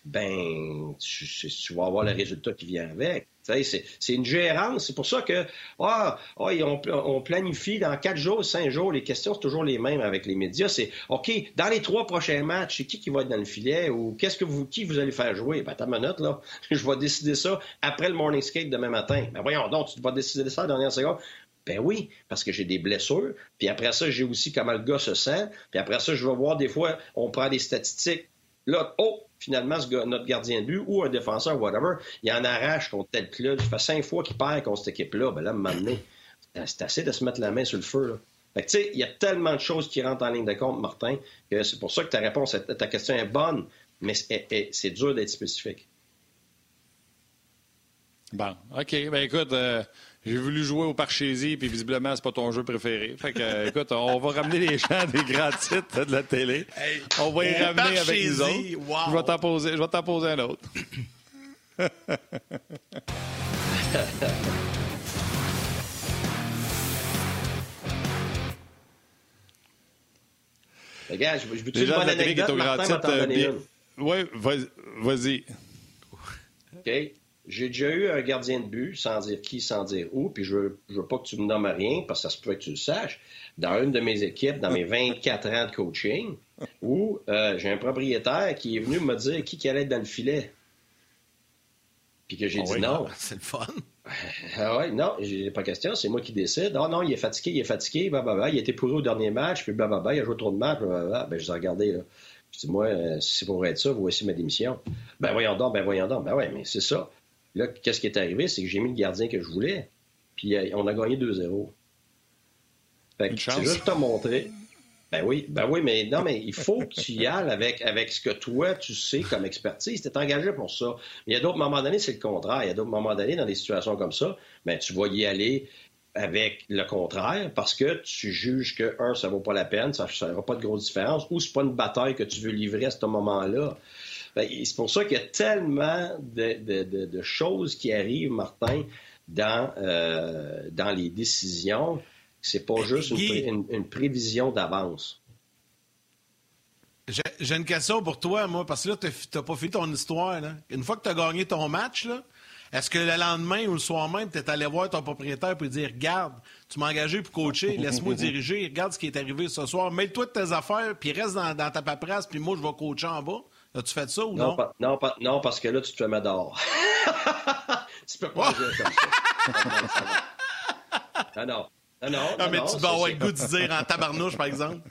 ben, tu, tu vas avoir le résultat qui vient avec. C'est une gérance. C'est pour ça que ah, ah on, planifie dans quatre jours, cinq jours, les questions sont toujours les mêmes avec les médias. C'est OK, dans les trois prochains matchs, c'est qui qui va être dans le filet ou qu'est-ce que vous qui vous allez faire jouer? Ben, ta minute, là. Je vais décider ça après le morning skate demain matin. Ben voyons donc, tu vas décider ça à la dernière seconde. Ben oui, parce que j'ai des blessures. Puis après ça, j'ai aussi comment le gars se sent. Puis après ça, je vais voir des fois, on prend des statistiques. Là, oh, finalement, notre gardien de but ou un défenseur, whatever, il en arrache contre tel club. Ça fait cinq fois qu'il perd contre cette équipe-là. Ben là, maintenant, c'est assez de se mettre la main sur le feu. Fait tu sais, il y a tellement de choses qui rentrent en ligne de compte, Martin, que c'est pour ça que ta réponse, ta question est bonne, mais c'est dur d'être spécifique. Bon, OK. Ben écoute, euh, j'ai voulu jouer au Parchésie, puis visiblement, c'est pas ton jeu préféré. Fait que, euh, écoute, on va ramener les gens des grands titres de la télé. on va y ramener avec nous autres. Je vais t'en poser, je vais t'en poser un autre. Regarde, je, je veux-tu une bonne anecdote, Martin va t'en donner une. Oui, vas-y. OK. J'ai déjà eu un gardien de but, sans dire qui, sans dire où, puis je veux, je veux pas que tu me nommes rien, parce que ça se peut que tu le saches, dans une de mes équipes, dans mes 24 ans de coaching, où euh, j'ai un propriétaire qui est venu me dire qui, qui allait être dans le filet. Puis que j'ai ah dit non. C'est le fun. Ah ouais, non, j'ai pas question, c'est moi qui décide. Ah non, il est fatigué, il est fatigué, bah, bah, bah. il a été pourri au dernier match, puis bah, bah, bah, il a joué trop de matchs, bah, bah, bah. Ben, je ai regardé, là. Je dis, moi, euh, si c'est pour être ça, voici ma démission. Ben voyons donc, ben voyons donc. Ben ouais, mais c'est ça. Là, qu'est-ce qui est arrivé? C'est que j'ai mis le gardien que je voulais, puis euh, on a gagné 2-0. Fait que c'est juste te montrer. Ben oui, ben oui, mais non, mais il faut que tu y ailles avec, avec ce que toi, tu sais comme expertise. Tu es engagé pour ça. Mais il y a d'autres moments donnés, c'est le contraire. Il y a d'autres moments donnés, dans des situations comme ça, ben, tu vas y aller avec le contraire parce que tu juges que, un, ça vaut pas la peine, ça ne pas de grosse différence, ou c'est pas une bataille que tu veux livrer à ce moment-là. Ben, c'est pour ça qu'il y a tellement de, choses qui arrivent, Martin, dans, euh, dans les décisions c'est pas juste une, prévision d'avance. J'ai une question pour toi, moi, parce que là, tu n'as pas fini ton histoire. Une fois que tu as gagné ton match, est-ce que le lendemain ou le soir même, tu es allé voir ton propriétaire pour lui dire Regarde, tu m'as engagé pour coacher, laisse-moi diriger, regarde ce qui est arrivé ce soir, mets-toi de tes affaires, puis reste dans, ta paperasse, puis moi, je vais coacher en bas. As-tu fait ça ou non? Non, non, parce que là, tu te mets dehors. tu peux pas jouer comme ça. non, non. Non, non. Ah, mais tu dois avoir le goût de dire en tabarnouche, par exemple.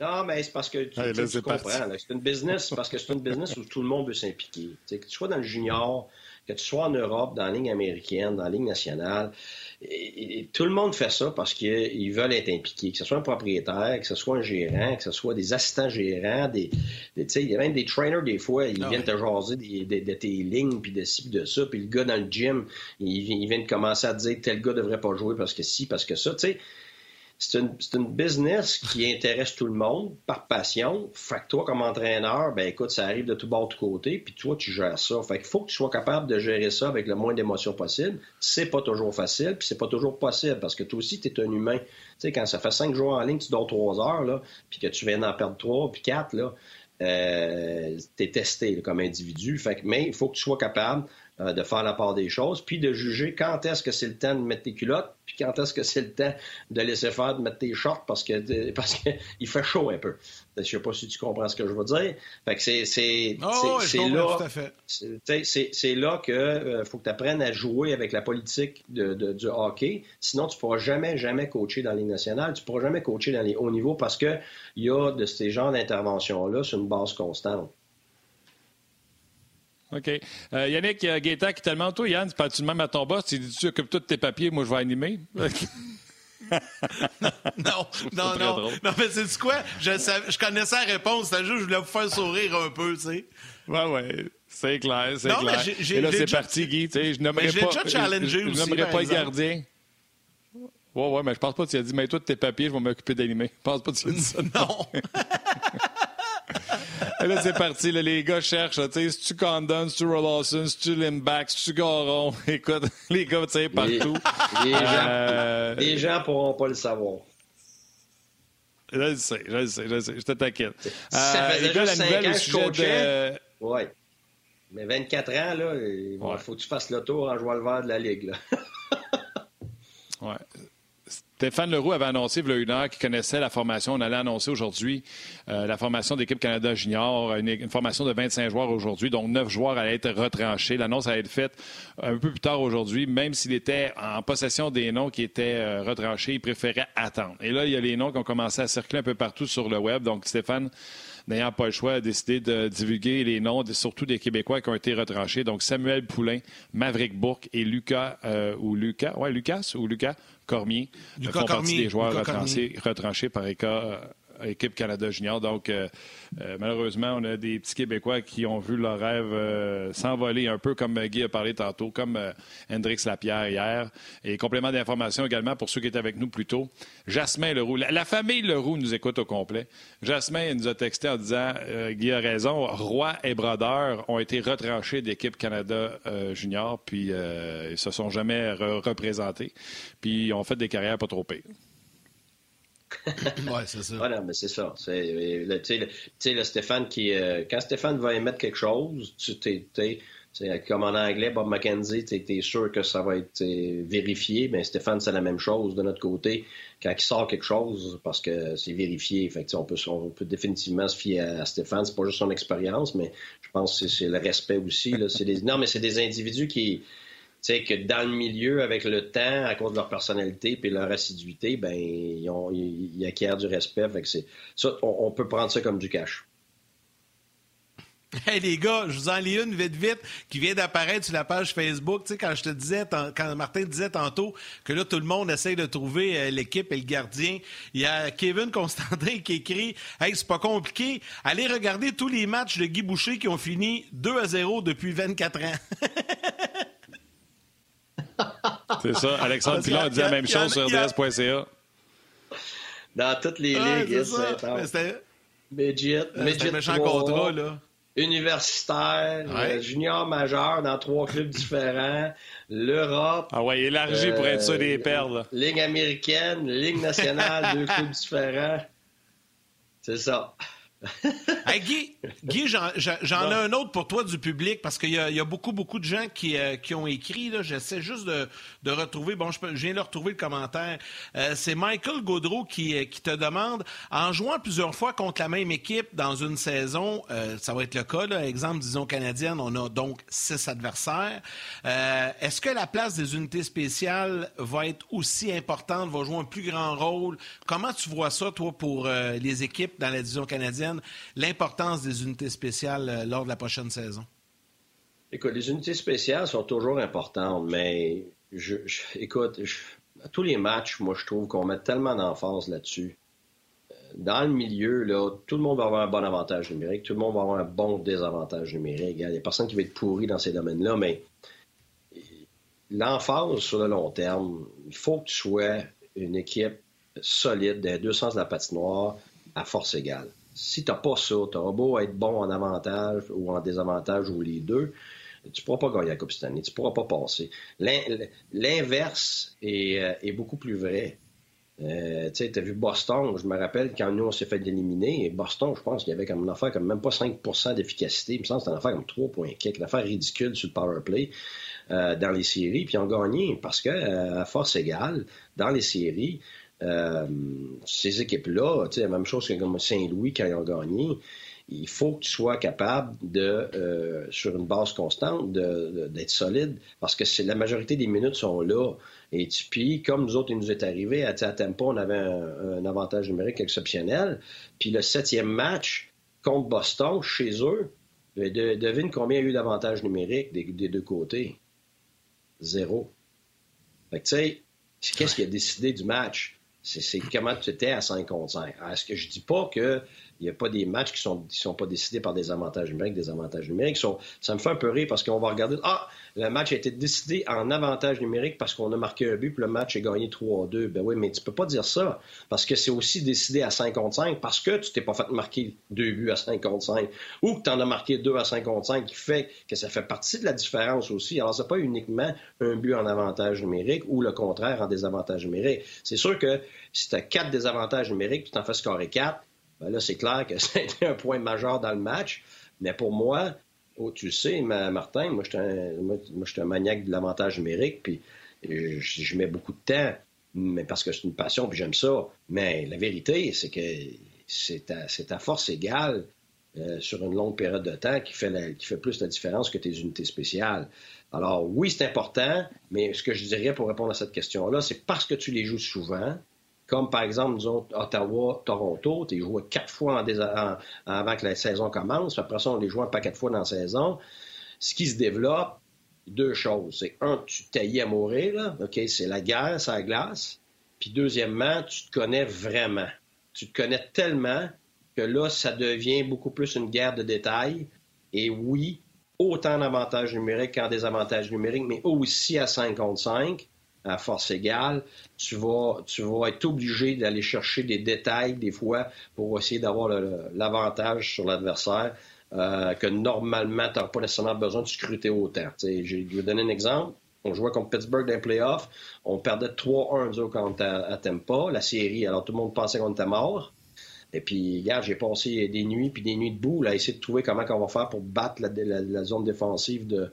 Non, mais c'est parce que tu, comprends. C'est une business, parce que c'est une business où tout le monde veut s'impliquer. Que tu sois dans le junior, que tu sois en Europe, dans la ligne américaine, dans la ligne nationale, et, tout le monde fait ça parce qu'ils veulent être impliqués, que ce soit un propriétaire, que ce soit un gérant, que ce soit des assistants gérants, des, il y a même des trainers des fois, ils ah viennent te jaser de tes lignes, puis de ci, puis de ça, puis le gars dans le gym, il, il vient de commencer à te dire que tel gars devrait pas jouer parce que ci, parce que ça, tu sais c'est une, business qui intéresse tout le monde par passion. Fait que toi, comme entraîneur, ben écoute, ça arrive de tout bord, de tout côté, puis toi, tu gères ça. Fait qu'il faut que tu sois capable de gérer ça avec le moins d'émotions possible. C'est pas toujours facile, puis c'est pas toujours possible, parce que toi aussi, tu es un humain. Tu sais, quand ça fait cinq jours en ligne, tu dors trois heures, là, puis que tu viens d'en perdre trois, puis quatre, là, euh, tu es testé comme individu. Fait que, mais il faut que tu sois capable de faire la part des choses, puis de juger quand est-ce que c'est le temps de mettre tes culottes, puis quand est-ce que c'est le temps de laisser faire, de mettre tes shorts parce que parce qu'il fait chaud un peu. Je sais pas si tu comprends ce que je veux dire. Fait que c'est c'est oh, là c'est là que euh, faut que tu apprennes à jouer avec la politique de, du hockey. Sinon tu pourras jamais jamais coacher dans les nationales, tu pourras jamais coacher dans les hauts niveaux parce que il y a de ces genres d'interventions là sur une base constante. OK. Euh, Yannick Gaétan qui tellement toi, Yann, tu parles-tu même à ton boss? Tu dis-tu occupe tous tes papiers, moi je vais animer? non, non, non. Non, mais c'est quoi? Je, je connaissais la réponse, c'est juste je voulais vous faire sourire un peu, tu sais. Ouais, ouais. C'est clair, c'est clair. Et là, c'est parti, Guy. Tu sais, je n'aimerais pas. déjà challengé je, aussi. Pas gardien. Ouais, ouais, mais je pense pas que tu as dit, mets-toi de tes papiers, je vais m'occuper d'animer. Je pense pas que tu as dit ça. Non. là, c'est parti. les gars cherchent. Tu sais, tu Condon, tu Rollawson, tu Limback, tu Garon? Écoute, les gars, tu sais, partout. Les, euh... gens, les gens pourront pas le savoir. Je le sais, je le sais, je le sais. Je te t'inquiète. Ça faisait euh, juste 5 ans coachais. De... Oui. Mais 24 ans, là, il faut que tu fasses le tour en jouant le vert de la Ligue. Là. ouais. Stéphane Leroux avait annoncé il y a une heure qu'il connaissait la formation. On allait annoncer aujourd'hui euh, la formation d'équipe Canada Junior, une, formation de 25 joueurs aujourd'hui, donc 9 joueurs allaient être retranchés. L'annonce allait être faite un peu plus tard aujourd'hui, même s'il était en possession des noms qui étaient euh, retranchés, il préférait attendre. Et là, il y a les noms qui ont commencé à circuler un peu partout sur le web. Donc, Stéphane n'ayant pas le choix, a décidé de divulguer les noms, surtout des Québécois qui ont été retranchés. Donc, Samuel Poulain, Maverick Bourque et Lucas, euh, ou Lucas, ouais, Lucas ou Lucas Cormier Lucas font partie des joueurs retranchés, retranchés, par, équipe Canada Junior. Donc, malheureusement, on a des petits Québécois qui ont vu leur rêve s'envoler un peu, comme Guy a parlé tantôt, comme Hendrix Lapierre hier. Et complément d'information également pour ceux qui étaient avec nous plus tôt. Jasmin Leroux, la, la famille Leroux nous écoute au complet. Jasmin nous a texté en disant Guy a raison, Roy et Brodeur ont été retranchés d'équipe Canada Junior, puis ils se sont jamais représentés. Puis ils ont fait des carrières pas trop pires. oui, c'est ça. Voilà, mais c'est ça. Tu sais, le Stéphane qui. Euh, quand Stéphane va émettre quelque chose, tu t'es. Comme en anglais, Bob McKenzie, tu es, sûr que ça va être vérifié, mais Stéphane, c'est la même chose de notre côté. Quand il sort quelque chose, parce que c'est vérifié, fait on, peut, on peut définitivement se fier à, Stéphane. C'est pas juste son expérience, mais je pense que c'est le respect aussi. Là. Des, non, mais c'est des individus qui, sais, que dans le milieu, avec le temps, à cause de leur personnalité et leur assiduité, ben, ils, acquièrent du respect. Ça, on, peut prendre ça comme du cash. Hey les gars, je vous en lis une vite vite qui vient d'apparaître sur la page Facebook. Tu sais, quand je te disais, quand Martin disait tantôt que là, tout le monde essaye de trouver euh, l'équipe et le gardien, il y a Kevin Constantin qui écrit Hey, c'est pas compliqué. Allez regarder tous les matchs de Guy Boucher qui ont fini 2 à 0 depuis 24 ans. C'est ça. Alexandre Pilon a dit la même chose sur RDS.ca. Dans toutes les ligues, c'était. Midget, Midget méchant contrat, là. Universitaire, euh, junior majeur dans trois clubs différents, l'Europe. Ah ouais, élargi pour être sûr des euh, perles. Ligue américaine, Ligue nationale, deux clubs différents. C'est ça. Guy, Guy j'en ai un autre pour toi du public parce qu'il y, a beaucoup, beaucoup de gens qui, euh, ont écrit. J'essaie juste de, retrouver. Bon, je, viens de retrouver le commentaire. Euh, c'est Michael Gaudreau qui, euh, qui, te demande en jouant plusieurs fois contre la même équipe dans une saison, ça va être le cas. Là, exemple, disons canadienne, on a donc six adversaires. Est-ce que la place des unités spéciales va être aussi importante, va jouer un plus grand rôle? Comment tu vois ça, toi, pour les équipes dans la division canadienne? L'importance des unités spéciales euh, lors de la prochaine saison? Écoute, les unités spéciales sont toujours importantes, mais je, écoute, à tous les matchs, moi, je trouve qu'on met tellement d'emphase là-dessus. Euh, dans le milieu, là, tout le monde va avoir un bon avantage numérique, tout le monde va avoir un bon désavantage numérique. Il y a personne qui va être pourri dans ces domaines-là, mais l'emphase sur le long terme, il faut que tu sois une équipe solide des deux sens de la patinoire à force égale. Si tu n'as pas ça, tu auras beau être bon en avantage ou en désavantage ou les deux, tu pourras pas gagner la Coupe année, tu pourras pas passer. L'inverse euh, est, beaucoup plus vrai. Euh, tu as vu Boston, je me rappelle quand nous on s'est fait éliminer, Boston, je pense qu'il y avait comme une affaire comme même pas 5% d'efficacité, il me semble que une affaire comme 3 points une affaire ridicule sur le power play euh, dans les séries, puis ils ont gagné parce que à force égale, dans les séries, euh, ces équipes-là, la même chose que Saint-Louis quand ils ont gagné, il faut que tu sois capable de, euh, sur une base constante, d'être solide, parce que la majorité des minutes sont là. Et puis, comme nous autres, il nous est arrivé, à, Tempo, on avait un, avantage numérique exceptionnel. Puis le septième match contre Boston, chez eux, devine combien il y a eu d'avantages numériques des, des, deux côtés? Zéro. Fait que, tu sais, qu'est-ce qui a décidé du match? C'est comment tu étais à 5 contre 5. Est-ce que je dis pas que il n'y a pas des matchs qui qui sont pas décidés par des avantages numériques, des avantages numériques. ça me fait un peu rire parce qu'on va regarder, ah, le match a été décidé en avantage numérique parce qu'on a marqué un but, puis le match est gagné 3 2. Ben oui, mais tu peux pas dire ça parce que c'est aussi décidé à 5 contre 5 parce que tu t'es pas fait marquer deux buts à 5 contre 5 ou que tu en as marqué deux à 5 contre 5 qui fait que ça fait partie de la différence aussi. Alors, c'est pas uniquement un but en avantage numérique ou le contraire en désavantage numérique. C'est sûr que si tu as quatre désavantages numériques tu en fais scorer 4, ben là, c'est clair que ça a été un point majeur dans le match. Mais pour moi, oh, tu sais, Martin, moi, je suis un, maniaque de l'avantage numérique, puis je, mets beaucoup de temps, mais parce que c'est une passion, puis j'aime ça. Mais la vérité, c'est que c'est ta, force égale euh, sur une longue période de temps qui fait, qui fait plus la différence que tes unités spéciales. Alors oui, c'est important, mais ce que je dirais pour répondre à cette question-là, c'est parce que tu les joues souvent, comme par exemple, nous autres, Ottawa, Toronto, tu joué quatre fois avant que la saison commence, après ça, on les joue un paquet de fois dans la saison. Ce qui se développe, deux choses. C'est un, tu taillis à mourir. OK, c'est la guerre, c'est la glace. Puis deuxièmement, tu te connais vraiment. tu te connais tellement que là, ça devient beaucoup plus une guerre de détails. Et oui, autant d'avantages numériques qu'en désavantages numériques, mais aussi à 5 contre 5, à force égale, tu vas, tu vas être obligé d'aller chercher des détails des fois pour essayer d'avoir l'avantage sur l'adversaire euh, que normalement, tu n'as pas nécessairement besoin de scruter autant. je vais donner un exemple. On jouait contre Pittsburgh dans les playoffs. On perdait 3-1 contre à, à la série. Alors tout le monde pensait qu'on était mort. Et puis, hier, j'ai passé des nuits puis des nuits debout là, à essayer de trouver comment on va faire pour battre la, zone défensive de,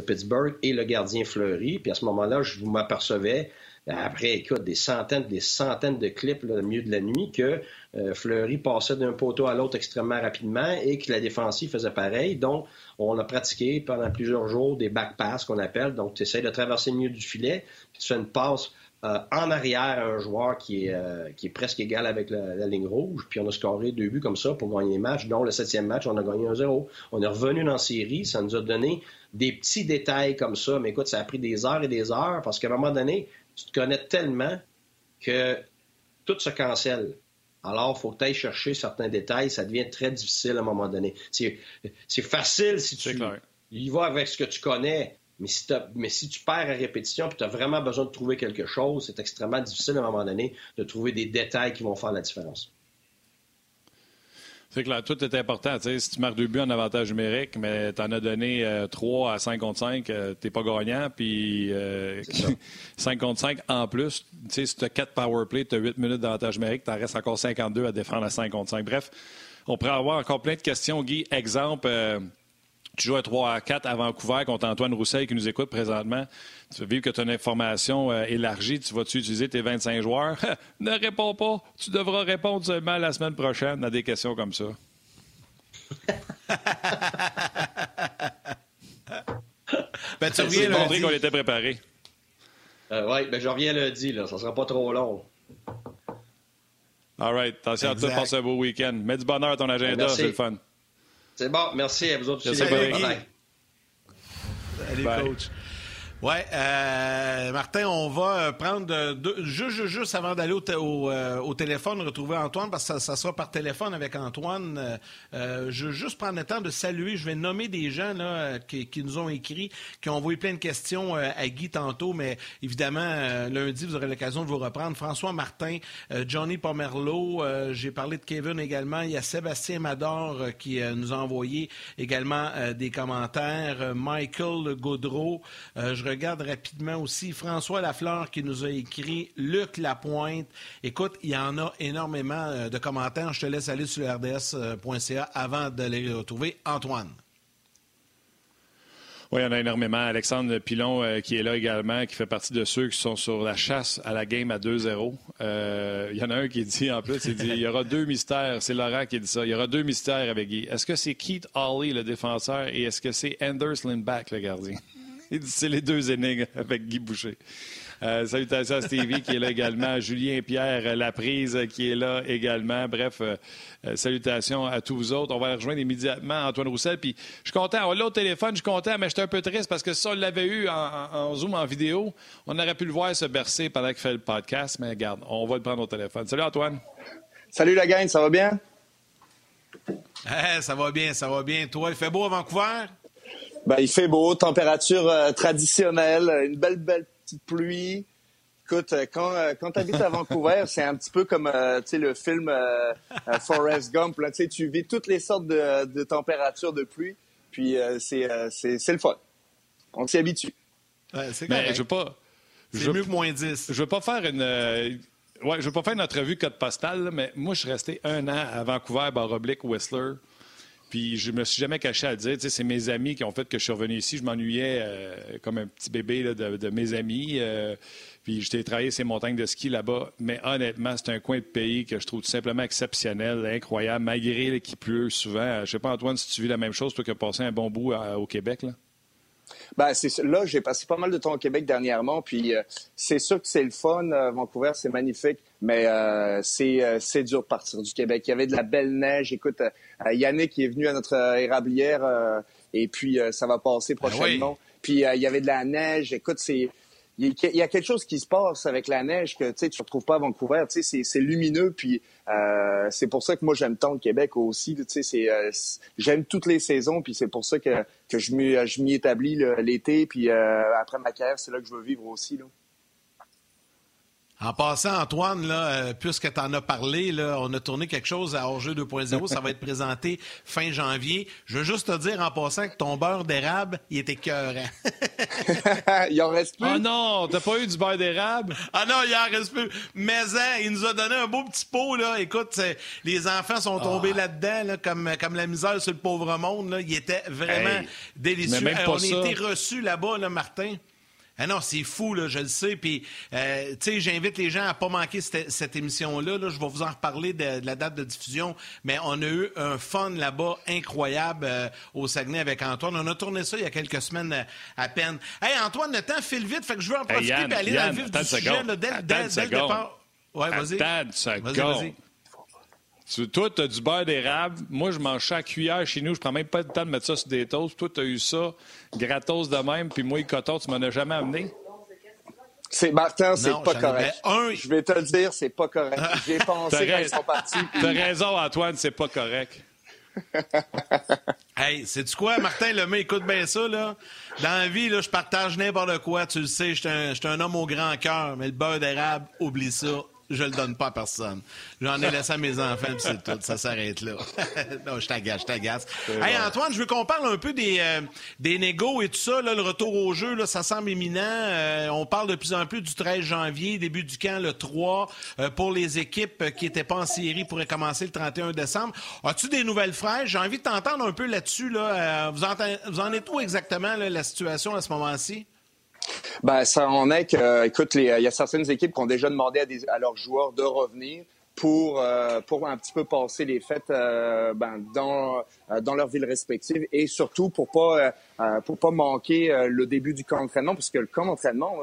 Pittsburgh et le gardien Fleury. Puis à ce moment-là, je m'apercevais, après, écoute, des centaines, des centaines de clips au milieu de la nuit, que euh, Fleury passait d'un poteau à l'autre extrêmement rapidement et que la défensive faisait pareil. Donc, on a pratiqué pendant plusieurs jours des back passes qu'on appelle. Donc, tu essaies de traverser le milieu du filet, puis tu fais une passe euh, en arrière un joueur qui est, euh, qui est presque égal avec la, ligne rouge. Puis on a scoré deux buts comme ça pour gagner le match, dont le septième match, on a gagné un 0 On est revenu dans la série, ça nous a donné des petits détails comme ça. Mais écoute, ça a pris des heures et des heures parce qu'à un moment donné, tu te connais tellement que tout se cancelle. Alors, il faut que tu ailles chercher certains détails. Ça devient très difficile à un moment donné. C'est facile si tu y vas avec ce que tu connais. Mais si, mais si tu perds à répétition et tu as vraiment besoin de trouver quelque chose, c'est extrêmement difficile à un moment donné de trouver des détails qui vont faire la différence. C'est clair, tout est important. si tu marques deux buts en avantage numérique, mais tu en as donné euh, trois 3 à 5 contre 5, tu n'es pas gagnant. Puis 5 euh, contre 5 en plus, si tu as 4 power play, tu as 8 minutes d'avantage numérique, tu en restes encore 52 à défendre à 5 contre 5. Bref, on pourrait avoir encore plein de questions. Guy, exemple, euh, tu joues à 3 à 4 à Vancouver contre Antoine Roussel qui nous écoute présentement. Tu veux vivre que tu as une information euh, élargie. Tu vas-tu utiliser tes 25 joueurs? ne réponds pas. Tu devras répondre seulement la semaine prochaine à des questions comme ça. ben, tu reviens lundi. qu'on était préparé. Euh, oui, ben, je reviens lundi. Là. Ça sera pas trop long. All right. Attention à toi. Passe un beau week-end. Mets du bonheur à ton agenda. C'est le fun. C'est bon, merci à vous autres aussi. Salut, coach. Oui, euh, Martin, on va prendre juste, juste, avant d'aller au, euh, téléphone, retrouver Antoine, parce que ça, sera par téléphone avec Antoine. Euh, je veux juste prendre le temps de saluer, je vais nommer des gens qui, nous ont écrit, qui ont envoyé plein de questions à Guy tantôt, mais évidemment, lundi, vous aurez l'occasion de vous reprendre. François Martin, Johnny Pomerleau, j'ai parlé de Kevin également, il y a Sébastien Mador qui nous a envoyé également des commentaires, Michael Gaudreau, je regarde rapidement aussi François Lafleur qui nous a écrit, Luc Lapointe. Écoute, il y en a énormément euh, de commentaires. Je te laisse aller sur rds.ca avant de les retrouver. Antoine. Oui, il y en a énormément. Alexandre Pilon, euh, qui est là également, qui fait partie de ceux qui sont sur la chasse à la game à 2-0. Euh, il y en a un qui dit, en plus, il dit il y aura deux mystères. C'est Laurent qui dit ça. Il y aura deux mystères avec Guy. Est-ce que c'est Keith Hawley, le défenseur, et est-ce que c'est Anders Lindback, le gardien? c'est les deux énigmes avec Guy Boucher. Euh, salutations à Stevie qui est là également, Julien Pierre Laprise qui est là également. Bref, euh, euh, salutations à tous vous autres. On va rejoindre immédiatement Antoine Roussel. Puis je suis content. On l'a au téléphone, je suis content, mais j'étais un peu triste parce que si on l'avait eu en, Zoom, en vidéo, on aurait pu le voir se bercer pendant qu'il fait le podcast. Mais regarde, on va le prendre au téléphone. Salut Antoine. Salut la gang, ça va bien? Eh, ça va bien, ça va bien. Toi, il fait beau à Vancouver? Ben, il fait beau, température euh, traditionnelle, une belle, belle petite pluie. Écoute, euh, quand, euh, quand tu habites à Vancouver, c'est un petit peu comme le film Forrest Gump. Là, tu vis toutes les sortes de, de températures de pluie, puis c'est le fun. On s'y habitue. Ouais, Mais je veux pas. C'est mieux que moins 10. Je veux pas faire une. ouais, je veux pas faire une entrevue code postal, mais moi, je suis resté un an à Vancouver, barre oblique, Whistler. Puis je me suis jamais caché à le dire. C'est mes amis qui ont fait que je suis revenu ici. Je m'ennuyais euh, comme un petit bébé de, mes amis. Euh, puis j'étais travaillé ces montagnes de ski là-bas. Mais honnêtement, c'est un coin de pays que je trouve tout simplement exceptionnel, incroyable, malgré qu'il pleut souvent. Je sais pas, Antoine, si tu vis la même chose, toi qui as passé un bon bout au Québec. Ben, c'est là, j'ai passé pas mal de temps au Québec dernièrement, puis euh, c'est sûr que c'est le fun. Euh, Vancouver, c'est magnifique, mais euh, c'est dur de partir du Québec. Il y avait de la belle neige. Écoute, Yannick est venu à notre érablière, et puis ça va passer ben prochainement. Puis il y avait de la neige. Écoute, c'est il y a quelque chose qui se passe avec la neige que tu ne retrouves pas à Vancouver. C'est lumineux, puis euh, c'est pour ça que moi j'aime tant le Québec aussi. Euh, j'aime toutes les saisons, puis c'est pour ça que, que je m'y établis l'été, puis euh, après ma carrière, c'est là que je veux vivre aussi. Là. En passant, Antoine, là, euh, puisque tu en as parlé, là, on a tourné quelque chose à Hors-jeu 2.0. Ça va être présenté fin janvier. Je veux juste te dire en passant que ton beurre d'érable, il était écœurant. il en reste plus? Oh non, t'as pas eu du beurre d'érable? Ah non, il en reste plus. Mais hein, il nous a donné un beau petit pot. Là. Écoute, les enfants sont tombés ah. là-dedans, là, comme, comme la misère sur le pauvre monde. Là. Il était vraiment délicieux. on a été reçus là-bas, là, Martin. Ah non, c'est fou, là, je le sais. Puis, euh, tu sais, j'invite les gens à pas manquer cette, émission-là. Là. Je vais vous en reparler de, la date de diffusion. Mais on a eu un fun là-bas incroyable euh, au Saguenay avec Antoine. On a tourné ça il y a quelques semaines euh, à peine. Hey, Antoine, le temps file vite. Fait que je veux en profiter et aller dans le vif du sujet là, dès, dès, le départ. Ouais, vas-y. Vas-y, vas-y. Toi, tu as du beurre d'érable. Moi, je mange ça à cuillère chez nous. Je prends même pas le temps de mettre ça sur des toasts. Toi, tu as eu ça gratos de même. Puis moi, le coton, tu m'en as jamais amené? C'est Martin, c'est pas correct. Un... Je vais te le dire, c'est pas correct. J'ai pensé quand ils sont partis. T'as raison, Antoine, c'est pas correct. hey, sais-tu quoi, Martin Lemay, écoute bien ça, là. Dans la vie, là, je partage n'importe quoi. Tu le sais, je suis un, un, homme au grand cœur, mais le beurre d'érable, oublie ça je le donne pas à personne. J'en ai laissé à mes enfants, puis c'est tout. Ça s'arrête là. non, je t'agace, je t'agace. Hey, Antoine, je veux qu'on parle un peu des, euh, des négos et tout ça. Là, le retour au jeu, là, ça semble éminent. Euh, on parle de plus en plus du 13 janvier, début du camp le 3, euh, pour les équipes qui n'étaient pas en série, pourraient commencer le 31 décembre. As-tu des nouvelles fraîches? J'ai envie de t'entendre un peu là-dessus. Là. Vous, vous, en êtes où exactement, la situation à ce moment-ci? Ben, ça en est que, écoute, il y a certaines équipes qui ont déjà demandé à, leurs joueurs de revenir pour, euh, pour un petit peu passer les fêtes euh, ben, dans, euh, dans leur ville respective et surtout pour pas pour pas manquer le début du camp d'entraînement parce que le camp d'entraînement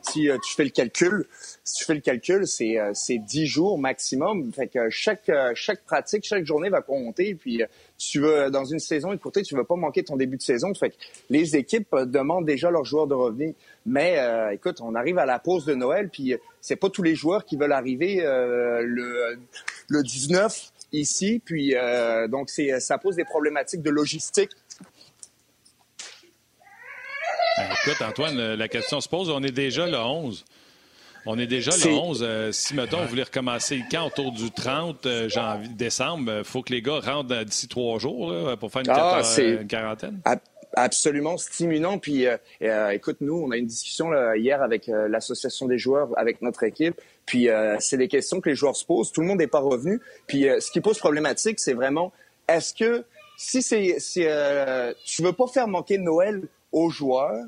si tu fais le calcul si tu fais le calcul c'est c'est dix jours maximum. Fait que chaque chaque pratique chaque journée va compter. Puis tu veux dans une saison écoutez tu veux pas manquer ton début de saison fait que les équipes demandent déjà leurs joueurs de revenir mais euh, écoute, on arrive à la pause de Noël, puis euh, c'est pas tous les joueurs qui veulent arriver euh, le, le 19 ici, puis donc c'est ça pose des problématiques de logistique. Ben, écoute, Antoine, la question se pose. On est déjà le 11. On est déjà le 11. si, mettons, on voulait recommencer quand autour du 30 janvier, décembre, il faut que les gars rentrent d'ici trois jours pour faire une, ah, quarantaine. Absolument stimulant. Puis, euh, euh, écoute, nous, on a une discussion là, hier avec euh, l'association des joueurs, avec notre équipe. Puis, c'est des questions que les joueurs se posent. Tout le monde n'est pas revenu. Puis, ce qui pose problématique, c'est vraiment, est-ce que si c'est, si, tu veux pas faire manquer Noël aux joueurs,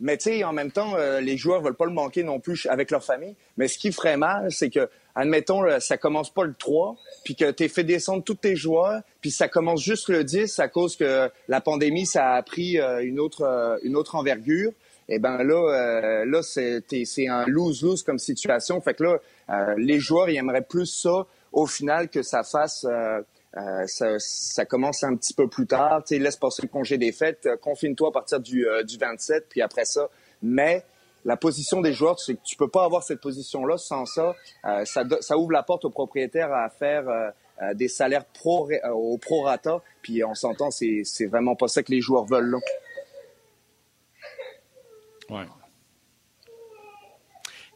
mais tu sais, en même temps, les joueurs veulent pas le manquer non plus avec leur famille. Mais ce qui ferait mal, c'est que admettons, ça commence pas le 3, puis que tu fait descendre tous tes joueurs, puis ça commence juste le 10 à cause que la pandémie, ça a pris euh, une autre, euh, une autre envergure. Et eh ben là, euh, là c'est un lose-lose comme situation. Fait que là, les joueurs, ils aimeraient plus ça au final que ça fasse... ça, ça, commence un petit peu plus tard. Tu laisse passer le congé des fêtes, confine-toi à partir du, du 27, puis après ça. Mais la position des joueurs, c'est que tu peux pas avoir cette position-là sans ça. Euh, ça, ça, ouvre la porte aux propriétaires à faire euh, euh, des salaires pro, au prorata. Puis on s'entend, c'est, c'est vraiment pas ça que les joueurs veulent. Là. Ouais.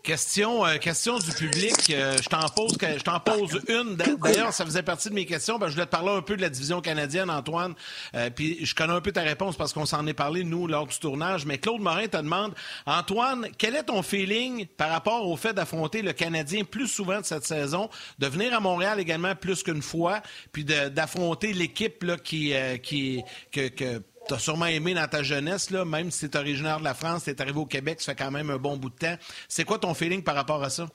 Question, euh, question du public. Euh, je t'en pose, je t'en pose une. D'ailleurs, ça faisait partie de mes questions. Ben, je voulais te parler un peu de la division canadienne, Antoine. Euh, puis je connais un peu ta réponse parce qu'on s'en est parlé nous lors du tournage. Mais Claude Morin te demande, Antoine, quel est ton feeling par rapport au fait d'affronter le Canadien plus souvent de cette saison, de venir à Montréal également plus qu'une fois, puis d'affronter l'équipe qui, qui que, que tu as sûrement aimé dans ta jeunesse, là, même si tu es originaire de la France, tu es arrivé au Québec, ça fait quand même un bon bout de temps. C'est quoi ton feeling par rapport à ça?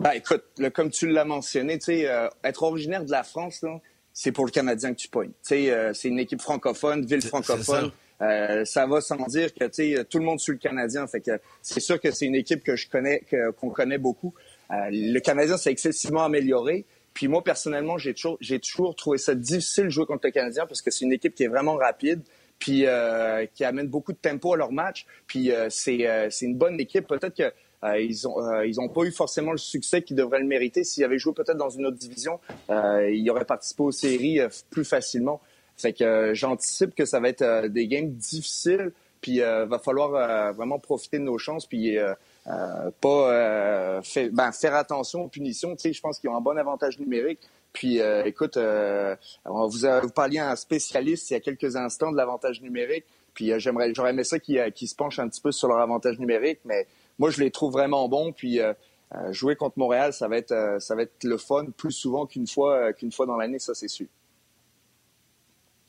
Ben, écoute, comme tu l'as mentionné, euh, être originaire de la France, c'est pour le Canadien que tu pognes. Euh, c'est une équipe francophone, ville francophone. Euh, ça. va sans dire que tout le monde suit le Canadien. Fait que c'est sûr que c'est une équipe que je connais, qu'on connaît beaucoup. le Canadien s'est excessivement amélioré. Puis moi, personnellement, j'ai toujours, j'ai toujours trouvé ça difficile de jouer contre le Canadien parce que c'est une équipe qui est vraiment rapide. Puis qui amènent beaucoup de tempo à leur match. Puis c'est une bonne équipe. Peut-être que ils ont ils ont pas eu forcément le succès qu'ils devraient le mériter. S'ils avaient joué peut-être dans une autre division, ils auraient participé aux séries plus facilement. Fait que j'anticipe que ça va être des games difficiles. Puis va falloir vraiment profiter de nos chances. Puis euh, pas euh, ben, faire attention aux punitions. Tu sais, je pense qu'ils ont un bon avantage numérique. Puis, euh, écoute, vous, vous parliez à un spécialiste il y a quelques instants de l'avantage numérique. Puis, j'aimerais, j'aurais aimé ça qu'ils se penchent un petit peu sur leur avantage numérique. Mais moi, je les trouve vraiment bons. Puis, jouer contre Montréal, ça va être, ça va être le fun plus souvent qu'une fois, qu'une fois dans l'année, ça c'est sûr.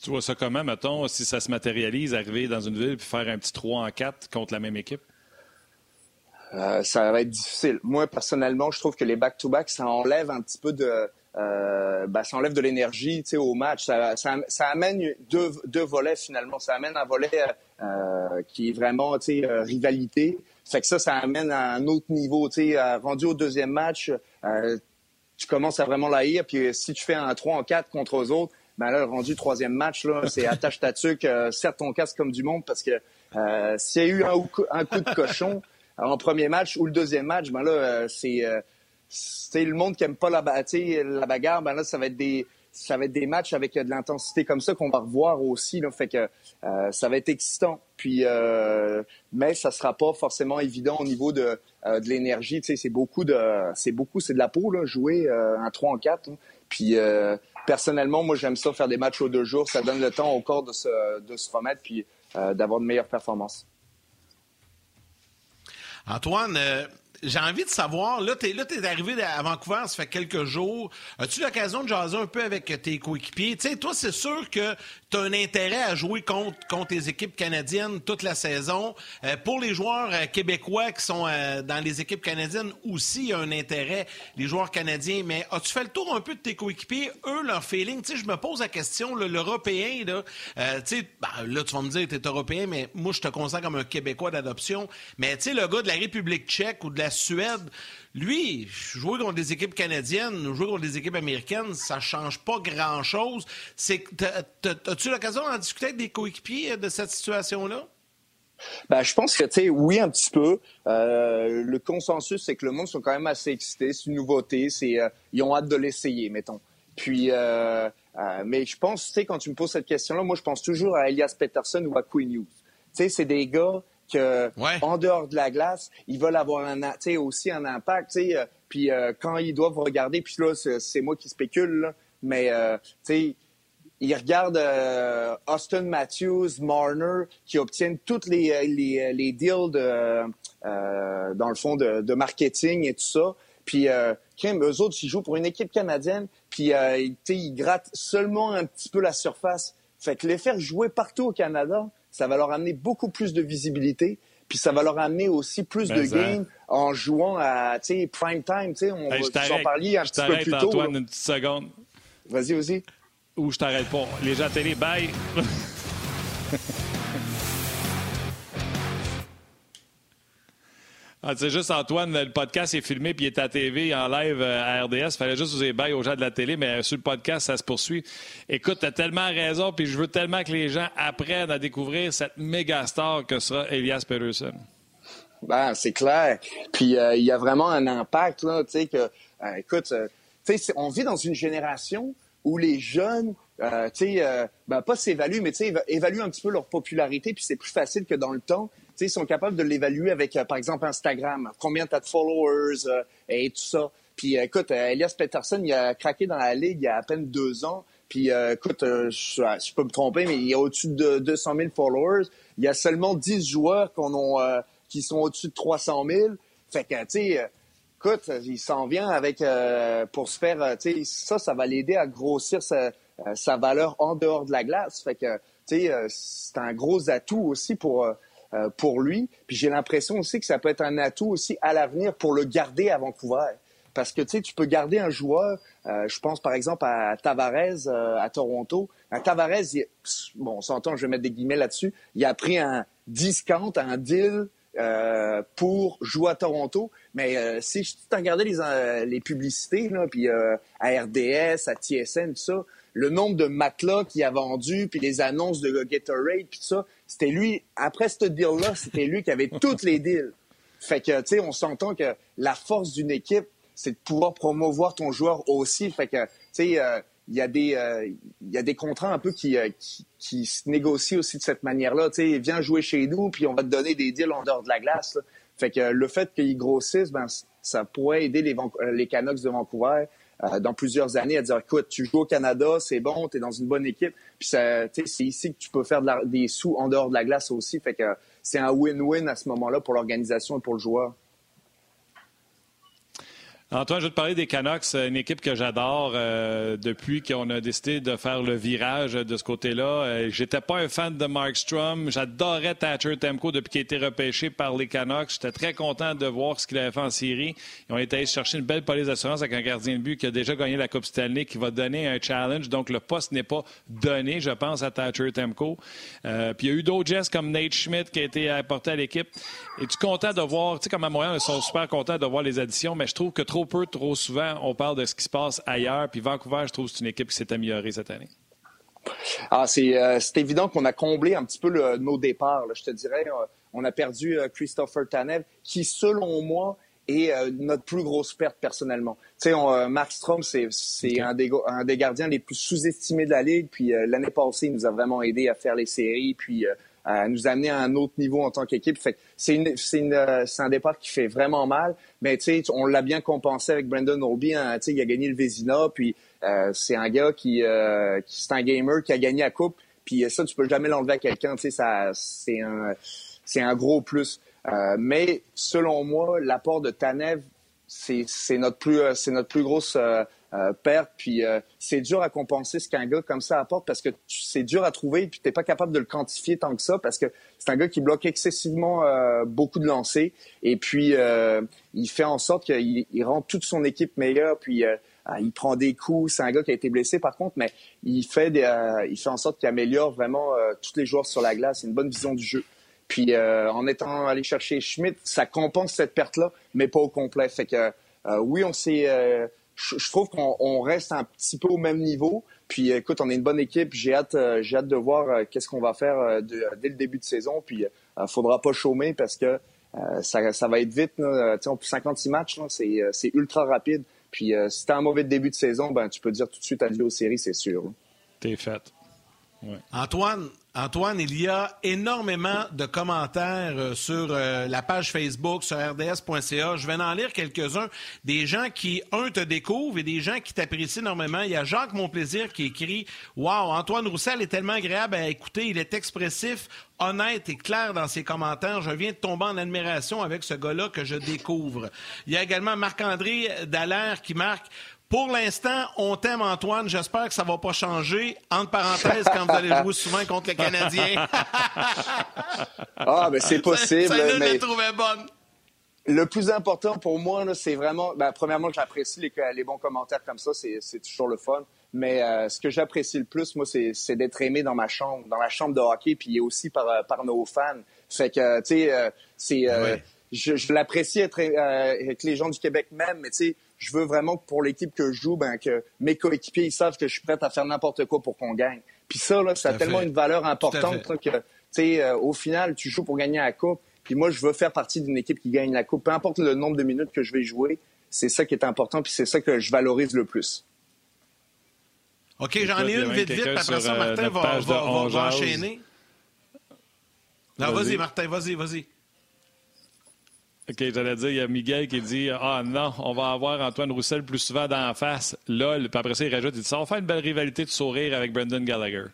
Tu vois ça comment, mettons, si ça se matérialise, arriver dans une ville puis faire un petit 3 en 4 contre la même équipe? Euh, ça va être difficile. Moi, personnellement, je trouve que les back-to-back, ça enlève un petit peu de... Euh, ben, ça enlève de l'énergie au match. Ça, ça, ça, amène deux, deux volets, finalement. Ça amène un volet euh, qui est vraiment euh, rivalité. Fait que ça, ça amène à un autre niveau. Euh, rendu au deuxième match, euh, tu commences à vraiment l'haïr. Puis si tu fais un 3 en 4 contre eux autres, ben là, rendu troisième match, là, c'est attache ta tuque, serre ton casque comme du monde parce que s'il y a eu un, un coup de cochon, en premier match ou le deuxième match, ben là, euh, c'est euh, le monde qui aime pas la, la bagarre, ben là, ça va être des ça va être des matchs avec de l'intensité comme ça qu'on va revoir aussi. Là, euh, ça va être excitant. Puis, mais ça sera pas forcément évident au niveau de, de l'énergie. c'est beaucoup de, c'est beaucoup, c'est de la peau là, jouer un 3 en 4. Hein. Puis personnellement, moi j'aime ça faire des matchs aux deux jours. Ça donne le temps au corps de se, de se remettre puis d'avoir de meilleures performances. Antoine, euh, j'ai envie de savoir, là, tu es, arrivé à Vancouver, ça fait quelques jours. As-tu l'occasion de jaser un peu avec tes coéquipiers? Tu sais, toi, c'est sûr que tu as un intérêt à jouer contre, contre les équipes canadiennes toute la saison. Euh, pour les joueurs euh, québécois qui sont euh, dans les équipes canadiennes aussi, il y a un intérêt, les joueurs canadiens. Mais as-tu fait le tour un peu de tes coéquipiers, eux, leur feeling? Tu sais, je me pose la question, l'Européen, là, tu sais, ben, là, tu vas me dire, tu es Européen, mais moi, je te considère comme un Québécois d'adoption. Mais tu sais, le gars de la République tchèque ou de la Suède, lui, jouer contre des équipes canadiennes, jouer contre des équipes américaines, ça change pas grand-chose. As-tu l'occasion d'en discuter avec des coéquipiers de cette situation-là? Ben, je pense que, tu sais, oui, un petit peu. Euh, le consensus, c'est que le monde sont quand même assez excités. C'est une nouveauté. Euh, ils ont hâte de l'essayer, mettons. Puis, euh, mais je pense, tu sais, quand tu me poses cette question-là, moi, je pense toujours à Elias Peterson ou à Queen Hughes. Tu sais, c'est des gars en dehors de la glace, ils veulent avoir un, aussi un impact. Euh, puis euh, quand ils doivent regarder, puis là, c'est moi qui spécule, mais euh, ils regardent Austin Matthews, Marner, qui obtiennent toutes les, les, les deals de, dans le fond de, marketing et tout ça. Puis, euh, eux autres, ils jouent pour une équipe canadienne, puis ils grattent seulement un petit peu la surface. Fait que les faire jouer partout au Canada, ça va leur amener beaucoup plus de visibilité. Puis ça va leur amener aussi plus de games en jouant à prime time. On va en parler un petit peu plus tôt. Antoine, une petite seconde. Vas-y, vas-y. Ou je t'arrête pas. Les gens à télé, bye. Ah, c'est juste Antoine, le podcast est filmé puis il est à TV en live euh, à RDS. Fallait juste vous bail aux gens de la télé, mais sur le podcast, ça se poursuit. Écoute, tu as tellement raison, puis je veux tellement que les gens apprennent à découvrir cette méga star que sera Elias Peterson. Ben, c'est clair. Puis euh, il y a vraiment un impact, là, tu sais, que, euh, écoute, tu sais, on vit dans une génération où les jeunes, tu sais, ben, pas s'évaluent, mais tu sais, évaluent un petit peu leur popularité, puis c'est plus facile que dans le temps ils sont capables de l'évaluer avec, euh, par exemple, Instagram. Combien tu as de followers euh, et tout ça. Puis euh, écoute, Elias Peterson, il a craqué dans la ligue il y a à peine deux ans. Puis écoute, je, peux me tromper, mais il y a au-dessus de 200 000 followers. Il y a seulement 10 joueurs qui sont au-dessus de 300 000. Fait que, tu écoute, il s'en vient avec pour se faire, tu ça, ça va l'aider à grossir sa, valeur en dehors de la glace. Fait que, tu c'est un gros atout aussi pour euh, pour lui. Puis j'ai l'impression aussi que ça peut être un atout aussi à l'avenir pour le garder à Vancouver. Parce que tu sais, tu peux garder un joueur, euh, je pense par exemple à Tavares euh, à Toronto. Un Tavares, bon, on s'entend, je vais mettre des guillemets là-dessus, il a pris un discount, un deal euh, pour jouer à Toronto. Mais euh, si tu regardais les, les publicités, là, puis à RDS, à TSN, tout ça, le nombre de matelas qu'il a vendu, puis les annonces de Gatorade, puis tout ça, c'était lui, après ce deal-là, c'était lui qui avait toutes les deals. Fait que, tu sais, on s'entend que la force d'une équipe, c'est de pouvoir promouvoir ton joueur aussi. Fait que, tu sais, euh, il y a des euh, y a des contrats un peu qui, euh, qui, qui, se négocient aussi de cette manière-là. Tu sais, viens jouer chez nous, puis on va te donner des deals en dehors de la glace. Fait que le fait qu'ils grossissent, ben, ça pourrait aider les, les Canucks de Vancouver dans plusieurs années à dire écoute, tu joues au Canada, c'est bon, tu es dans une bonne équipe, puis c'est ici que tu peux faire des sous en dehors de la glace aussi. Fait que c'est un win-win à ce moment-là pour l'organisation et pour le joueur. Antoine, je vais te parler des Canucks, une équipe que j'adore euh, depuis qu'on a décidé de faire le virage de ce côté-là. Euh, j'étais pas un fan de Mark Strom. J'adorais Thatcher Temco depuis qu'il a été repêché par les Canucks. J'étais très content de voir ce qu'il avait fait en série. Ils ont été allés chercher une belle police d'assurance avec un gardien de but qui a déjà gagné la Coupe Stanley, qui va donner un challenge. Donc, le poste n'est pas donné, je pense, à Thatcher Temco. Euh, puis il y a eu d'autres gestes comme Nate Schmidt qui a été apporté à l'équipe. Es-tu content de voir, tu sais, comme à Montréal, ils sont super contents de voir les additions, mais je trouve que trop trop peu, trop souvent, on parle de ce qui se passe ailleurs. Puis Vancouver, je trouve que c'est une équipe qui s'est améliorée cette année. Ah, c'est euh, évident qu'on a comblé un petit peu nos départs. Je te dirais, euh, on a perdu euh, Christopher Tanev, qui, selon moi, est notre plus grosse perte personnellement. Tu sais, Mark Strom, c'est un, des, un des gardiens les plus sous-estimés de la ligue. Puis l'année passée, il nous a vraiment aidé à faire les séries. Puis à nous amener à un autre niveau en tant qu'équipe. Fait c'est une, c'est une, c'est un départ qui fait vraiment mal, mais tu sais, on l'a bien compensé avec Brandon Obi. Hein, tu sais, il a gagné le Vézina, puis euh, c'est un gars qui, euh, qui c'est un gamer qui a gagné la coupe. Puis ça, tu peux jamais l'enlever à quelqu'un. Tu sais, ça, c'est un, c'est un gros plus. Euh, mais selon moi, l'apport de Tanev, c'est, c'est notre plus, c'est notre plus grosse euh, perte. Puis euh, c'est dur à compenser ce qu'un gars comme ça apporte parce que c'est dur à trouver puis t'es pas capable de le quantifier tant que ça parce que c'est un gars qui bloque excessivement euh, beaucoup de lancers et puis il fait en sorte qu'il il rend toute son équipe meilleure puis ah, il prend des coups. C'est un gars qui a été blessé par contre, mais il fait des, il fait en sorte qu'il améliore vraiment tous les joueurs sur la glace. Une bonne vision du jeu. Puis en étant allé chercher Schmidt, ça compense cette perte-là, mais pas au complet. Fait que oui, on s'est je, trouve qu'on reste un petit peu au même niveau. Puis écoute, on est une bonne équipe. J'ai hâte, euh, j'ai hâte de voir euh, qu'est-ce qu'on va faire euh, dès le début de saison. Puis il faudra pas chômer parce que ça, ça, va être vite. Là. 56 matchs, c'est ultra rapide. Puis si tu as un mauvais début de saison, ben, tu peux dire tout de suite adieu aux séries, c'est sûr. T'es fait. Antoine, Antoine, il y a énormément de commentaires euh, sur euh, la page Facebook, sur rds.ca. Je vais en lire quelques-uns. Des gens qui, un, te découvrent et des gens qui t'apprécient énormément. Il y a Jacques Monplaisir qui écrit Wow, Antoine Roussel est tellement agréable à écouter. Il est expressif, honnête et clair dans ses commentaires. Je viens de tomber en admiration avec ce gars-là que je découvre. Il y a également Marc-André Dallaire qui marque pour l'instant, on t'aime, Antoine. J'espère que ça ne va pas changer. Entre parenthèses, quand vous allez jouer souvent contre les Canadiens. ah, ben c'est possible. Ça, ça mais... le bonne. Le plus important pour moi, c'est vraiment, ben, premièrement, j'apprécie les, les, bons commentaires comme ça, c'est toujours le fun. Mais euh, ce que j'apprécie le plus, moi, c'est d'être aimé dans ma chambre, dans la chambre de hockey, puis aussi par, euh, par nos fans. Fait que, tu sais, euh, c'est, je, je l'apprécie être avec les gens du Québec même, mais tu sais, je veux vraiment que pour l'équipe que je joue, ben, que mes coéquipiers ils savent que je suis prêt à faire n'importe quoi pour qu'on gagne. Puis ça, là, ça a tellement une valeur importante que, tu sais, euh, au final, tu joues pour gagner la coupe. Puis moi, je veux faire partie d'une équipe qui gagne la coupe. Peu importe le nombre de minutes que je vais jouer, c'est ça qui est important, puis c'est ça que je valorise le plus. OK, j'en ai une vite, vite. Après ça, Martin euh, va, va, va enchaîner. Non, vas-y, Martin, vas-y, vas-y. OK, j'allais dire, il y a Miguel qui dit Ah non, on va avoir Antoine Roussel plus souvent d'en face. Là, puis après ça, il rajoute il dit, Ça va faire une belle rivalité de sourire avec Brendan Gallagher.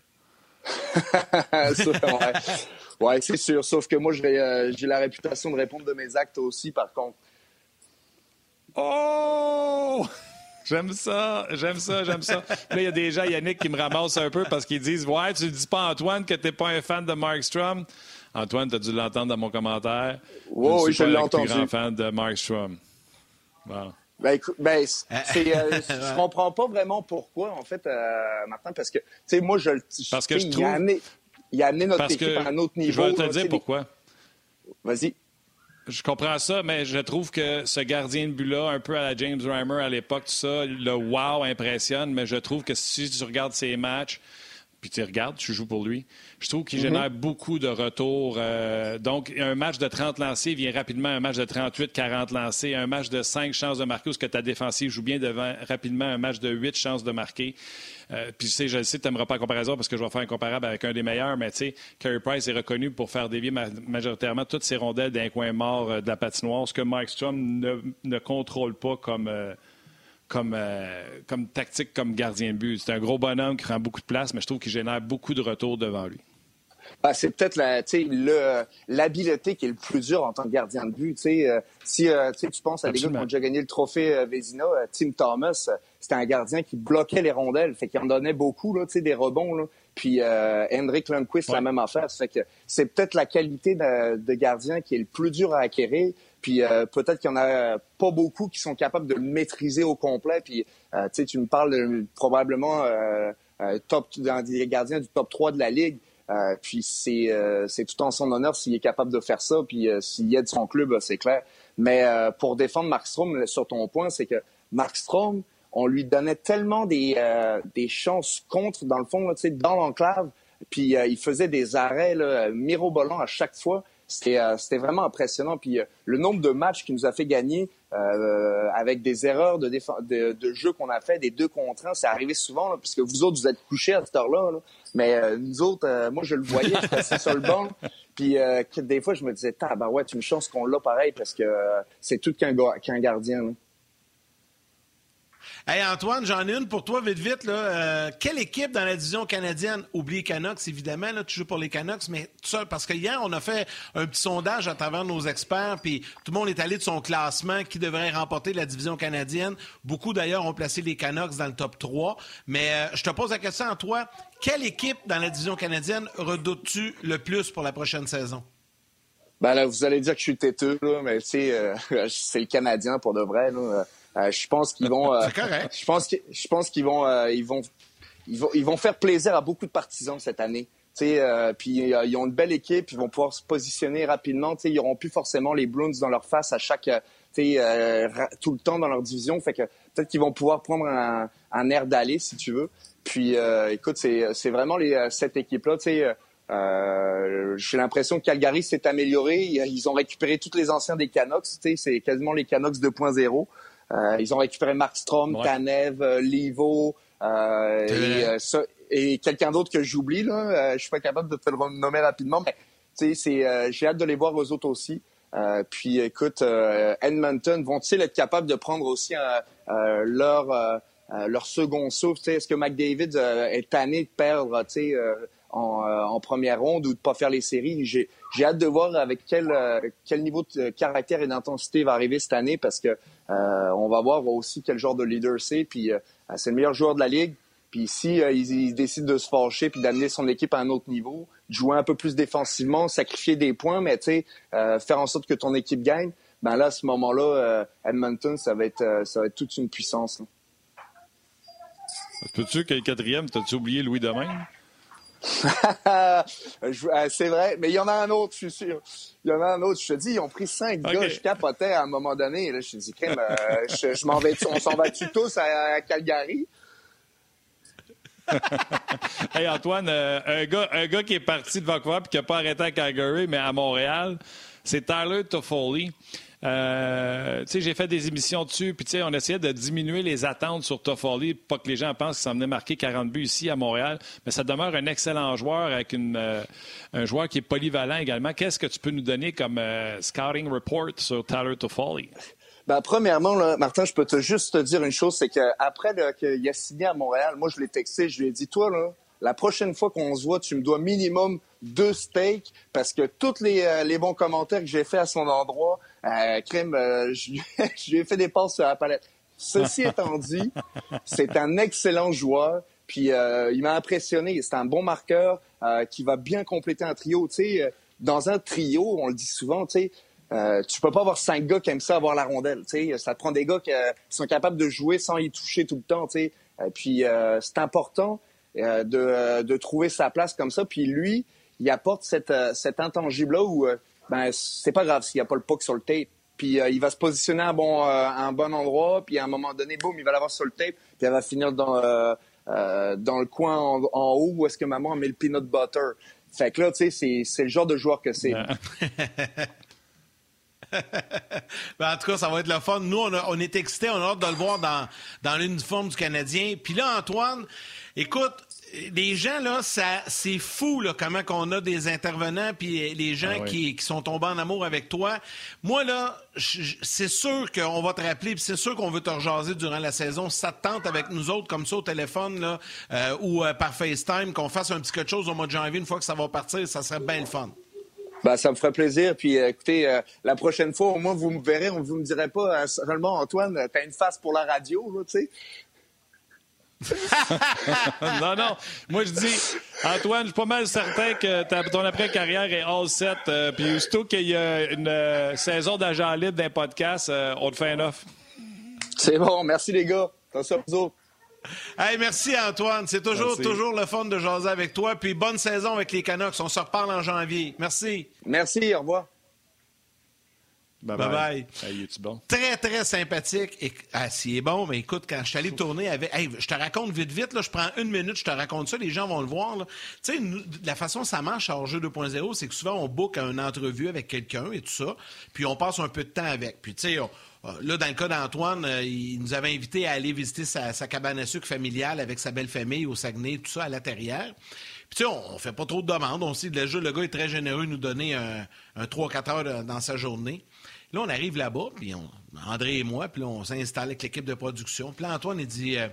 ouais, ouais c'est sûr. Sauf que moi, euh, j'ai la réputation de répondre de mes actes aussi, par contre. Oh! J'aime ça, j'aime ça, j'aime ça. là, il y a des gens, Yannick, qui me ramassent un peu parce qu'ils disent Ouais, tu ne dis pas, Antoine, que tu n'es pas un fan de Mark Strom. Antoine, tu as dû l'entendre dans mon commentaire. oui, je l'ai entendu. Je suis un fan de Mark Strom. Ben, écoute, ben, euh, je comprends pas vraiment pourquoi, en fait, euh, Martin, parce que, tu sais, moi, je le. Parce que je trouve. Il a amené, notre équipe à un autre niveau. Je vais te dire pourquoi. Vas-y. je comprends ça, mais je trouve que ce gardien de but-là, un peu à la James Reimer à l'époque, tout ça, le wow impressionne, mais je trouve que si tu regardes ses matchs, puis tu regardes, tu joues pour lui. Je trouve qu'il génère mhm. beaucoup de retours. Euh, donc, un match de 30 lancés vient rapidement un match de 38, 40 lancés. Un match de 5 chances de marquer, ce que ta défensive joue bien devant rapidement un match de 8 chances de marquer. Euh, puis, tu sais, je sais, tu n'aimeras pas la comparaison parce que je vais faire un comparable avec un des meilleurs, mais tu sais, Carey Price est reconnu pour faire dévier majoritairement toutes ses rondelles d'un coin mort euh, de la patinoire, ce que Mike Strom ne, contrôle pas comme comme, euh, comme tactique, comme gardien de but. C'est un gros bonhomme qui prend beaucoup de place, mais je trouve qu'il génère beaucoup de retours devant lui. Ah, c'est peut-être l'habileté qui est le plus dur en tant que gardien de but. Euh, si euh, tu penses à des gars qui ont déjà gagné le trophée Vézina, Tim Thomas, c'était un gardien qui bloquait les rondelles, fait qu'il en donnait beaucoup, là, des rebonds. Là. Puis Hendrik Lundqvist, la même affaire. que c'est peut-être la qualité de, gardien qui est le plus dur à acquérir. Puis euh, peut-être qu'il y en a pas beaucoup qui sont capables de le maîtriser au complet. Puis euh, tu me parles de, probablement euh, top dans des gardiens du top 3 de la ligue. puis c'est c'est tout en son honneur s'il est capable de faire ça. Puis s'il aide son club, c'est clair. Mais pour défendre Markstrom, sur ton point, c'est que Markstrom, on lui donnait tellement des, des chances contre, dans le fond, dans l'enclave. Puis il faisait des arrêts là, mirobolants à chaque fois. Euh, c'était vraiment impressionnant. Puis euh, le nombre de matchs qu'il nous a fait gagner euh, avec des erreurs de, de, jeu qu'on a fait, des deux contre un, c'est arrivé souvent, puisque vous autres, vous êtes couchés à cette heure-là. Mais nous autres, moi, je le voyais, j'étais assis sur le banc. Puis des fois, je me disais, bah ouais, une chance qu'on l'a pareil, parce que c'est tout qu'un gardien. Hey Antoine, j'en ai une pour toi, vite, vite. Euh, quelle équipe dans la division canadienne, oublie Canucks, évidemment, là, tu joues pour les Canucks, mais tout ça, parce que hier, on a fait un petit sondage à travers nos experts, puis tout le monde est allé de son classement qui devrait remporter la division canadienne. Beaucoup, d'ailleurs, ont placé les Canucks dans le top 3. Mais euh, je te pose la question à toi. Quelle équipe dans la division canadienne redoutes-tu le plus pour la prochaine saison? Ben là, vous allez dire que je suis têteux, mais tu sais, euh, c'est le Canadien pour de vrai. Là. Euh, je pense qu'ils vont. Euh, je pense que, je pense qu'ils vont, euh, ils vont, ils vont, ils vont faire plaisir à beaucoup de partisans cette année. Puis ils ont une belle équipe, ils vont pouvoir se positionner rapidement. T'sais, ils n'auront plus forcément les Bruins dans leur face à chaque, tout le temps dans leur division. Fait que peut-être qu'ils vont pouvoir prendre un, un air d'aller, si tu veux. Puis écoute, c'est vraiment les, cette équipe-là. Euh, J'ai l'impression que Calgary s'est amélioré. Ils ont récupéré tous les anciens des Canucks. C'est quasiment les Canucks 2.0. Euh, ils ont récupéré Mark Strom, Tanev, euh, Livo euh, et, et quelqu'un d'autre que j'oublie. Là, je suis pas capable de te le nommer rapidement, mais c'est, j'ai hâte de les voir eux autres aussi. Euh, puis écoute, euh, Edmonton vont-ils être capables de prendre aussi euh, leur leur second souffle Est-ce que McDavid est tanné de perdre en, en, première ronde ou de pas faire les séries? J'ai j'ai hâte de voir avec quel quel niveau de caractère et d'intensité va arriver cette année parce que on va voir aussi quel genre de leader c'est. Puis euh, c'est le meilleur joueur de la ligue. Puis si euh, il, décide de se fâcher puis d'amener son équipe à un autre niveau, jouer un peu plus défensivement, sacrifier des points, mais sais, faire en sorte que ton équipe gagne, ben là, à ce moment-là, Edmonton, ça va être ça va être toute une puissance. Peux-tu que le quatrième, t'as-tu oublié Louis Domaine? Euh, c'est vrai, mais il y en a un autre, je suis sûr. Il y en a un autre. Je te dis, ils ont pris cinq gars. Je capotais à un moment donné. Là, je je, m'en vais, on s'en va-tu tous à, Calgary? hey Antoine, euh, un, gars, un gars qui est parti de Vancouver et qui n'a pas arrêté à Calgary, mais à Montréal, c'est Tyler Toffoli. Euh, j'ai fait des émissions dessus, puis on essayait de diminuer les attentes sur Toffoli, pas que les gens pensent qu'il s'en venait marquer 40 buts ici à Montréal, mais ça demeure un excellent joueur avec euh, un joueur qui est polyvalent également. Qu'est-ce que tu peux nous donner comme euh, scouting report sur Tyler Toffoli? Ben, premièrement, Martin, je peux te juste te dire une chose, c'est qu'après qu'il a signé à Montréal, moi, je l'ai texté, je lui ai dit, toi, là, la prochaine fois qu'on se voit, tu me dois minimum deux steaks parce que tous les, les bons commentaires que j'ai fait à son endroit, euh, euh, je, lui ai fait des passes sur la palette. Ceci étant dit, c'est un excellent joueur. Puis euh, il m'a impressionné. C'est un bon marqueur qui va bien compléter un trio. Tu sais, dans un trio, on le dit souvent, tu sais, euh, tu peux pas avoir cinq gars qui aiment ça avoir la rondelle. Tu sais, ça prend des gars qui, sont capables de jouer sans y toucher tout le temps. Tu sais. puis c'est important euh, de, de, trouver sa place comme ça. Puis lui, il apporte cette, euh, cet intangible-là où euh, ben c'est pas grave s'il n'y a pas le puck sur le tape. Puis il va se positionner à, bon, un bon endroit, puis à un moment donné, boum, il va l'avoir sur le tape, puis elle va finir dans, dans le coin en, haut où est-ce que maman met le peanut butter. Fait que là, tu sais, c'est le genre de joueur que c'est. ben, en tout cas, ça va être le fun. Nous, on, on est excités, on a hâte de le voir dans, dans l'uniforme du Canadien. Puis là, Antoine, écoute, les gens, là, ça, c'est fou, là, comment qu'on a des intervenants, puis les gens ah qui, qui, sont tombés en amour avec toi. Moi, là, c'est sûr qu'on va te rappeler, puis c'est sûr qu'on veut te rejaser durant la saison. ça te tente avec nous autres, comme ça, au téléphone, là, euh, ou euh, par FaceTime, qu'on fasse un petit quelque chose au mois de janvier, une fois que ça va partir, ça serait bien le fun. Ben, ça me ferait plaisir. Puis euh, écoutez, la prochaine fois, au moins, vous me verrez, vous me direz pas seulement, Antoine, t'as une face pour la radio, tu sais. non, non. Moi, je dis, Antoine, je suis pas mal certain que ton après-carrière est all set. Euh, puis, surtout qu'il y a une euh, saison d'agent libre d'un podcast, euh, on te fait un offre. C'est bon. Merci, les gars. Attention, vous Hey, merci Antoine. C'est toujours, toujours le fun de jaser avec toi. Puis bonne saison avec les Canucks. On se reparle en janvier. Merci. Merci. Au revoir. Bye bye. bon? Très, très sympathique. Et, ah, s'il est bon, mais écoute, quand je suis allé tourner avec. je te raconte vite, vite, là, je prends une minute, je te raconte ça, les gens vont le voir. Tu sais, la façon ça marche à Jeu 2.0, c'est que souvent, on book une entrevue avec quelqu'un et tout ça, puis on passe un peu de temps avec. Puis, tu sais, Là, dans le cas d'Antoine, euh, il nous avait invité à aller visiter sa, cabane à sucre familiale avec sa belle famille au Saguenay, tout ça à l'intérieur. Puis, tu sais, on, ne fait pas trop de demandes. On sait, déjà, le gars est très généreux, nous donner un, un 3-4 heures dans sa journée. Là, on arrive là-bas, puis André et moi, puis là, on s'installe avec l'équipe de production. Puis Antoine, il dit euh,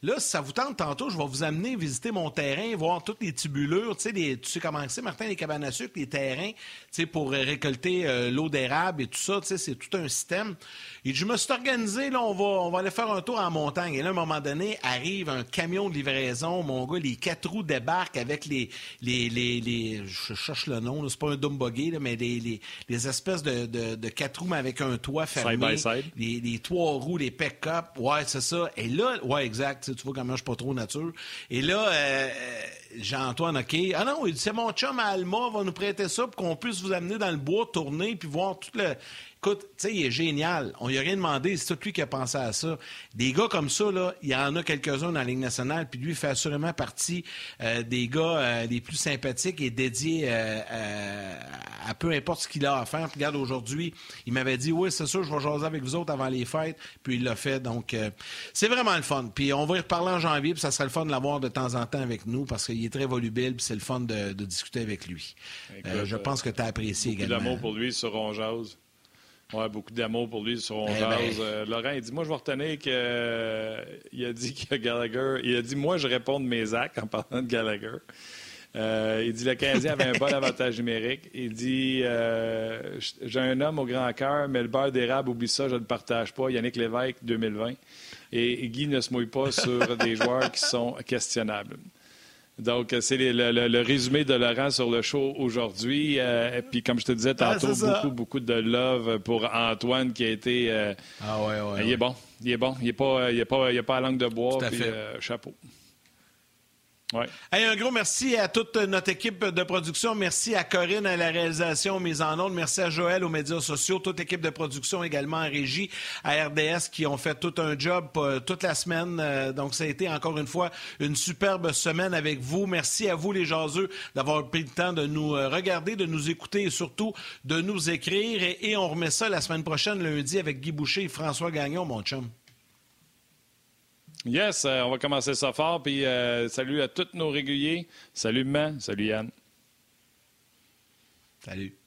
Là, si ça vous tente tantôt, je vais vous amener visiter mon terrain, voir toutes les tubulures. Tu sais, tu sais comment c'est, Martin, les cabanes à sucre, les terrains, tu sais, pour récolter euh, l'eau d'érable et tout ça. Tu sais, c'est tout un système. Et je me suis organisé, là, on va, on va aller faire un tour en montagne. Et là, à un moment donné, arrive un camion de livraison. Mon gars, les quatre roues débarquent avec les, les, les, je cherche le nom, c'est pas un dumb buggy, mais les, les, espèces de, de, quatre roues, mais avec un toit fermé. Side by side. Les, les trois roues, les pick-up. Ouais, c'est ça. Et là, ouais, exact tu vois comment je suis pas trop nature. Et là, euh, Jean-Antoine, OK. Ah non, c'est mon chum Alma va nous prêter ça pour qu'on puisse vous amener dans le bois, tourner, puis voir tout le. Écoute, tu sais, il est génial. On lui a rien demandé. C'est tout lui qui a pensé à ça. Des gars comme ça, là, il y en a quelques-uns dans la Ligue nationale, puis lui fait assurément partie euh, des gars euh, les plus sympathiques et dédiés euh, à peu importe ce qu'il a à faire. Puis regarde, aujourd'hui, il m'avait dit, oui, c'est sûr, je vais jaser avec vous autres avant les fêtes. Puis il l'a fait. Donc, c'est vraiment le fun. Puis on va y reparler en janvier, puis ça serait le fun de l'avoir de temps en temps avec nous, parce qu'il est très volubile, puis c'est le fun de, discuter avec lui. je pense que tu as apprécié également. l'amour pour lui sur On oui, beaucoup d'amour pour lui sur On eh ben. euh, Laurent, il dit Moi, je vais retenir qu'il euh, a dit que Gallagher. Il a dit Moi, je réponds de mes actes en parlant de Gallagher. Euh, il dit le Canadien avait un bon avantage numérique. Il dit J'ai un homme au grand cœur, mais le beurre d'érable, oublie ça, je ne le partage pas. Yannick Lévesque, 2020. Et Guy ne se mouille pas sur des joueurs qui sont questionnables. Donc, c'est le, résumé de Laurent sur le show aujourd'hui. Euh, et puis, comme je te disais tantôt, beaucoup, beaucoup de love pour Antoine qui a été. Euh, ah ouais, ouais, Il est bon. Il est bon. Il n'est pas, il pas, il pas à langue de bois. Puis, euh, chapeau. Un gros merci à toute notre équipe de production. Merci à Corinne à la réalisation mise en ondes. Merci à Joël aux médias sociaux, toute l'équipe de production également en régie, à RDS qui ont fait tout un job euh, toute la semaine. Euh, donc, ça a été encore une fois une superbe semaine avec vous. Merci à vous, les jaseux, d'avoir pris le temps de nous euh, regarder, de nous écouter et surtout de nous écrire. Et, et on remet ça la semaine prochaine, lundi, avec Guy Boucher et François Gagnon, mon chum. Yes, euh, on va commencer ça fort. Puis euh, salut à tous nos réguliers. Salut, Man. Salut, Yann. Salut.